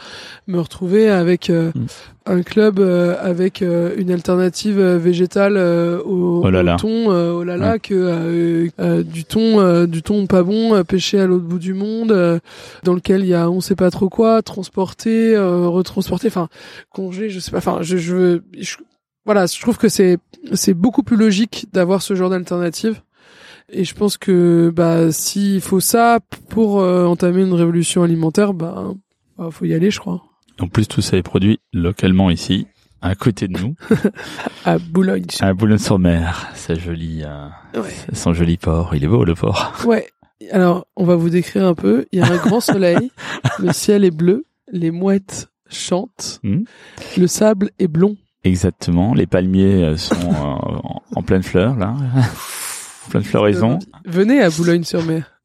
S2: me retrouver avec euh,
S1: Mm.
S2: un club euh, avec euh, une alternative végétale euh, au,
S1: Oh là
S2: au
S1: là.
S2: thon euh, oh là là
S1: Ouais.
S2: que du thon euh, du thon pas bon pêché à l'autre bout du monde euh, dans lequel il y a on sait pas trop quoi transporté euh, retransporté enfin congelé je sais pas enfin je, je, je voilà je trouve que c'est c'est beaucoup plus logique d'avoir ce genre d'alternative et je pense que bah s'il faut ça pour euh, entamer une révolution alimentaire bah, bah faut y aller je crois
S1: En plus, tout ça est produit localement ici, à côté de nous,
S2: à Boulogne
S1: à Boulogne-sur-Mer. C'est joli, euh,
S2: ouais
S1: son joli port. Il est beau le port.
S2: Ouais. Alors, on va vous décrire un peu. Il y a un grand soleil, le ciel est bleu, les mouettes chantent,
S1: Hmm.
S2: le sable est blond.
S1: Exactement. Les palmiers euh, sont euh, en, en pleine fleur là, en pleine floraison.
S2: Venez à Boulogne-sur-Mer.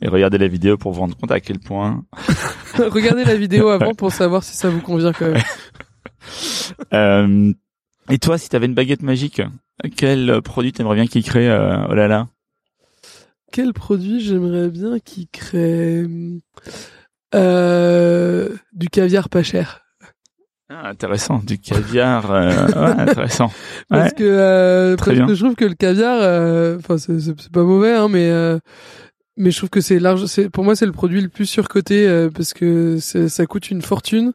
S1: Et regardez la vidéo pour vous rendre compte à quel point.
S2: Regardez la vidéo avant pour savoir si ça vous convient quand même.
S1: Euh, et toi, si t'avais une baguette magique, quel produit t'aimerais bien qu'il crée euh, Oh là là?
S2: Quel produit j'aimerais bien qui crée euh, du caviar pas cher
S1: Ah, intéressant, du caviar. euh, ouais, intéressant.
S2: parce que euh,
S1: Très
S2: parce
S1: bien.
S2: que je trouve que le caviar euh, enfin c'est pas mauvais hein mais euh, mais je trouve que c'est large c'est pour moi c'est le produit le plus surcoté euh, parce que ça coûte une fortune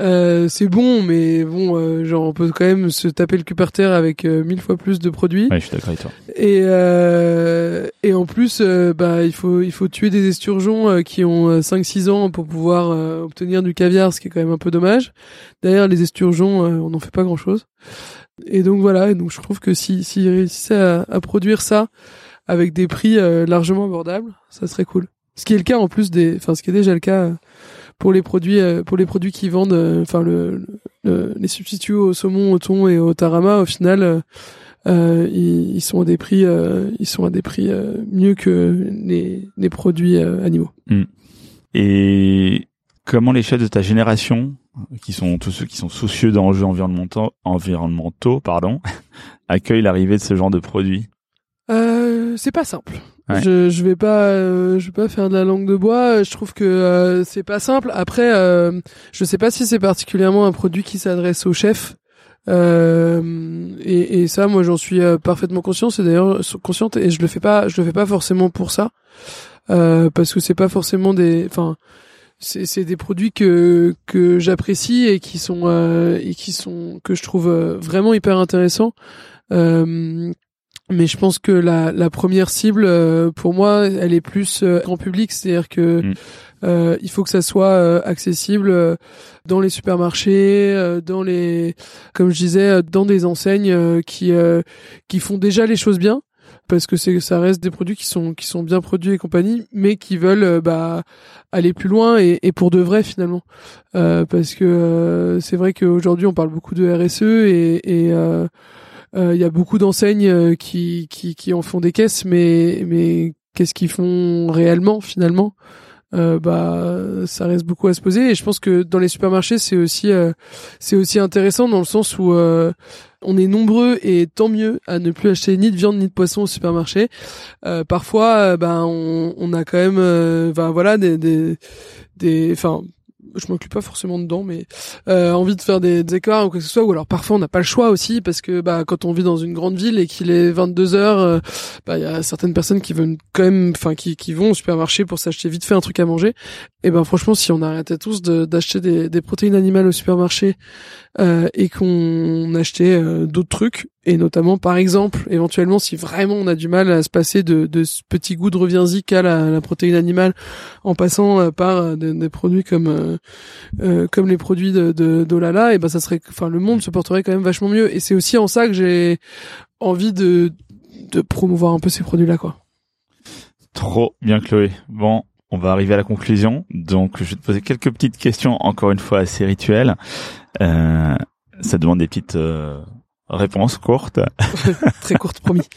S2: euh, c'est bon mais bon euh, genre on peut quand même se taper le cul par terre avec euh, mille fois plus de produits
S1: Ouais, je suis d'accord avec toi.
S2: et euh, et en plus euh, bah il faut il faut tuer des esturgeons euh, qui ont 5 6 ans pour pouvoir euh, obtenir du caviar ce qui est quand même un peu dommage. D'ailleurs les esturgeons euh, on n'en fait pas grand-chose. Et donc voilà, et donc je trouve que si s'ils réussissaient à, à produire ça avec des prix euh, largement abordables, ça serait cool. Ce qui est le cas en plus des enfin ce qui est déjà le cas euh, pour les produits euh, pour les produits qui vendent euh, enfin le, le- les substituts au saumon, au thon et au tarama au final euh, ils, ils sont à des prix euh, ils sont à des prix euh, mieux que les, les produits animaux.
S1: Et comment les chefs de ta génération, qui sont tous ceux qui sont soucieux d'enjeux environnementaux, environnementaux, pardon, accueillent l'arrivée de ce genre de produit
S2: Euh, c'est pas simple. Je je vais pas euh, je vais pas faire de la langue de bois. Je trouve que euh, c'est pas simple. Après, euh, je sais pas si c'est particulièrement un produit qui s'adresse aux chefs. Euh, et, et ça, moi, j'en suis euh, parfaitement conscient. C'est d'ailleurs consciente et je le fais pas. Je le fais pas forcément pour ça, euh, parce que c'est pas forcément des. Enfin, c'est des produits que que j'apprécie et qui sont euh, et qui sont que je trouve euh, vraiment hyper intéressants. Euh, mais je pense que la, la première cible, euh, pour moi, elle est plus euh, grand public, c'est-à-dire que
S1: Mm.
S2: euh, il faut que ça soit euh, accessible euh, dans les supermarchés, euh, dans les, comme je disais, euh, dans des enseignes euh, qui euh, qui font déjà les choses bien, parce que c'est ça reste des produits qui sont qui sont bien produits et compagnie, mais qui veulent bah aller plus loin et, et pour de vrai finalement, Euh, parce que euh, c'est vrai qu'aujourd'hui on parle beaucoup de RSE et, et il y a beaucoup d'enseignes euh, qui, qui, qui en font des caisses, mais, mais qu'est-ce qu'ils font réellement finalement? Euh, Bah, ça reste beaucoup à se poser. Et je pense que dans les supermarchés, c'est aussi, euh, c'est aussi intéressant dans le sens où euh, on est nombreux et tant mieux à ne plus acheter ni de viande ni de poisson au supermarché. Euh, parfois, euh, ben, on, on a quand même, euh, ben voilà, des, des, des, enfin je m'occupe pas forcément dedans, mais euh, envie de faire des, écarts ou quoi que ce soit. Ou alors parfois on n'a pas le choix aussi parce que bah quand on vit dans une grande ville et qu'il est 22 heures, euh, bah il y a certaines personnes qui veulent quand même, enfin qui, qui vont au supermarché pour s'acheter vite fait un truc à manger. Et ben franchement, si on arrêtait tous d'acheter des, protéines animales au supermarché euh, et qu'on achetait d'autres trucs, et notamment par exemple, éventuellement, si vraiment on a du mal à se passer de, de ce petit goût de reviens-y qu'a la, la, protéine animale, en passant euh, par euh, des, des, produits comme euh, comme les produits de d'Olala, et ben ça serait, enfin le monde se porterait quand même vachement mieux. Et c'est aussi en ça que j'ai envie de de promouvoir un peu ces produits-là, quoi.
S1: Trop bien, Chloé. Bon, on va arriver à la conclusion. Donc, je vais te poser quelques petites questions, encore une fois assez rituelles. Euh, ça demande des petites euh, réponses courtes.
S2: Très courtes, promis.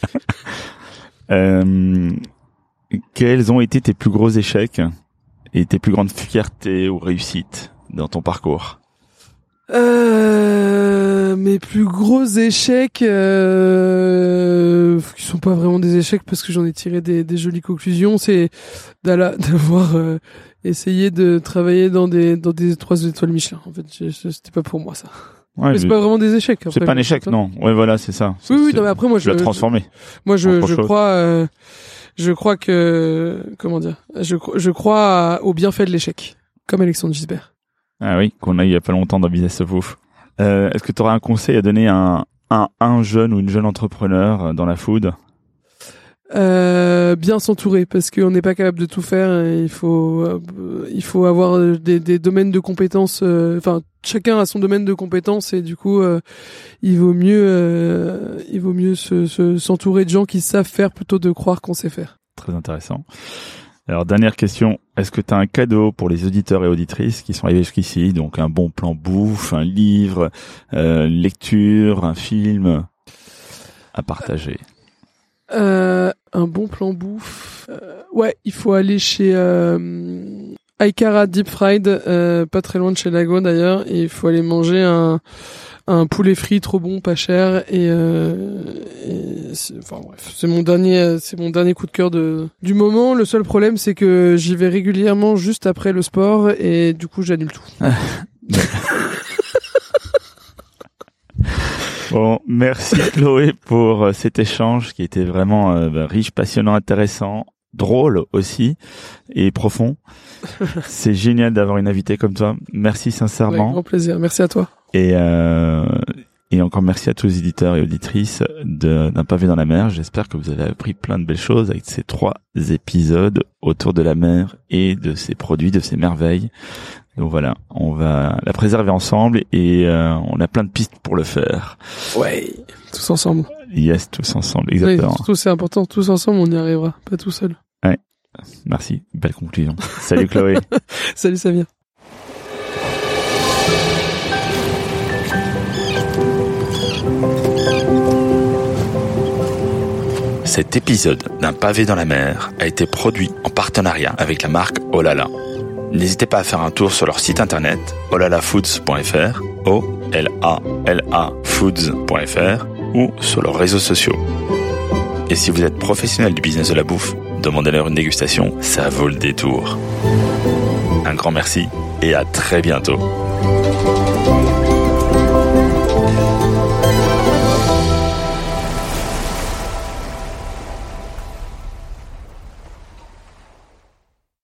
S1: euh, quels ont été tes plus gros échecs et tes plus grandes fiertés ou réussites dans ton parcours?
S2: Euh, mes plus gros échecs, euh, qui sont pas vraiment des échecs parce que j'en ai tiré des, des jolies conclusions, c'est d'avoir euh, essayé de travailler dans des dans des trois étoiles Michelin. En fait, c'était pas pour moi ça. Ouais, mais c'est pas vraiment des échecs.
S1: C'est pas un échec, non. Ouais, voilà, c'est ça.
S2: Oui, oui. Non, mais après, moi, je
S1: l'ai transformé.
S2: Moi, je, je crois, euh, je crois que, comment dire, je, je crois au bienfait de l'échec, comme Alexandre Gisbert.
S1: Ah oui, qu'on a eu il y a pas longtemps dans Business of Wolf. Euh, Est-ce que tu auras un conseil à donner à un, un, jeune ou une jeune entrepreneur dans la food?
S2: Euh, bien s'entourer parce qu'on n'est pas capable de tout faire. il faut, euh, il faut avoir des, des domaines de compétences. Euh, enfin, chacun a son domaine de compétences et du coup, euh, il vaut mieux, il vaut mieux s'entourer se, de gens qui savent faire plutôt de croire qu'on sait faire.
S1: Très intéressant. Alors dernière question, est-ce que tu as un cadeau pour les auditeurs et auditrices qui sont arrivés jusqu'ici? Donc un bon plan bouffe, un livre, lecture, un film à partager
S2: euh, Un bon plan bouffe. Euh, ouais, il faut aller chez euh, Aikara Deep Fried, euh, pas très loin de chez Lago d'ailleurs, et il faut aller manger un un poulet frit trop bon, pas cher et, euh, et enfin bref, c'est mon dernier c'est mon dernier coup de cœur de du moment. Le seul problème c'est que j'y vais régulièrement juste après le sport et du coup j'annule tout.
S1: bon, merci Chloé pour euh, cet échange qui était vraiment euh, bah, riche, passionnant, intéressant, drôle aussi et profond. c'est génial d'avoir une invitée comme toi. Merci sincèrement. Avec
S2: grand plaisir. Merci à toi.
S1: Et, euh, et encore merci à tous les éditeurs et auditrices d'un pavé dans la mer. J'espère que vous avez appris plein de belles choses avec ces trois épisodes autour de la mer et de ses produits, de ses merveilles. Donc voilà, on va la préserver ensemble et euh, on a plein de pistes pour le faire.
S2: Ouais, tous ensemble.
S1: Yes, tous ensemble, exactement. Oui,
S2: surtout c'est important, tous ensemble on y arrivera, pas tout seul.
S1: Ouais, merci, belle conclusion. Salut Chloé.
S2: Salut Samir.
S1: Cet épisode d'un pavé dans la mer a été produit en partenariat avec la marque Olala. N'hésitez pas à faire un tour sur leur site internet olalafoods.fr, o l a l a foods.fr ou sur leurs réseaux sociaux. Et si vous êtes professionnel du business de la bouffe, demandez-leur une dégustation, ça vaut le détour. Un grand merci et à très bientôt.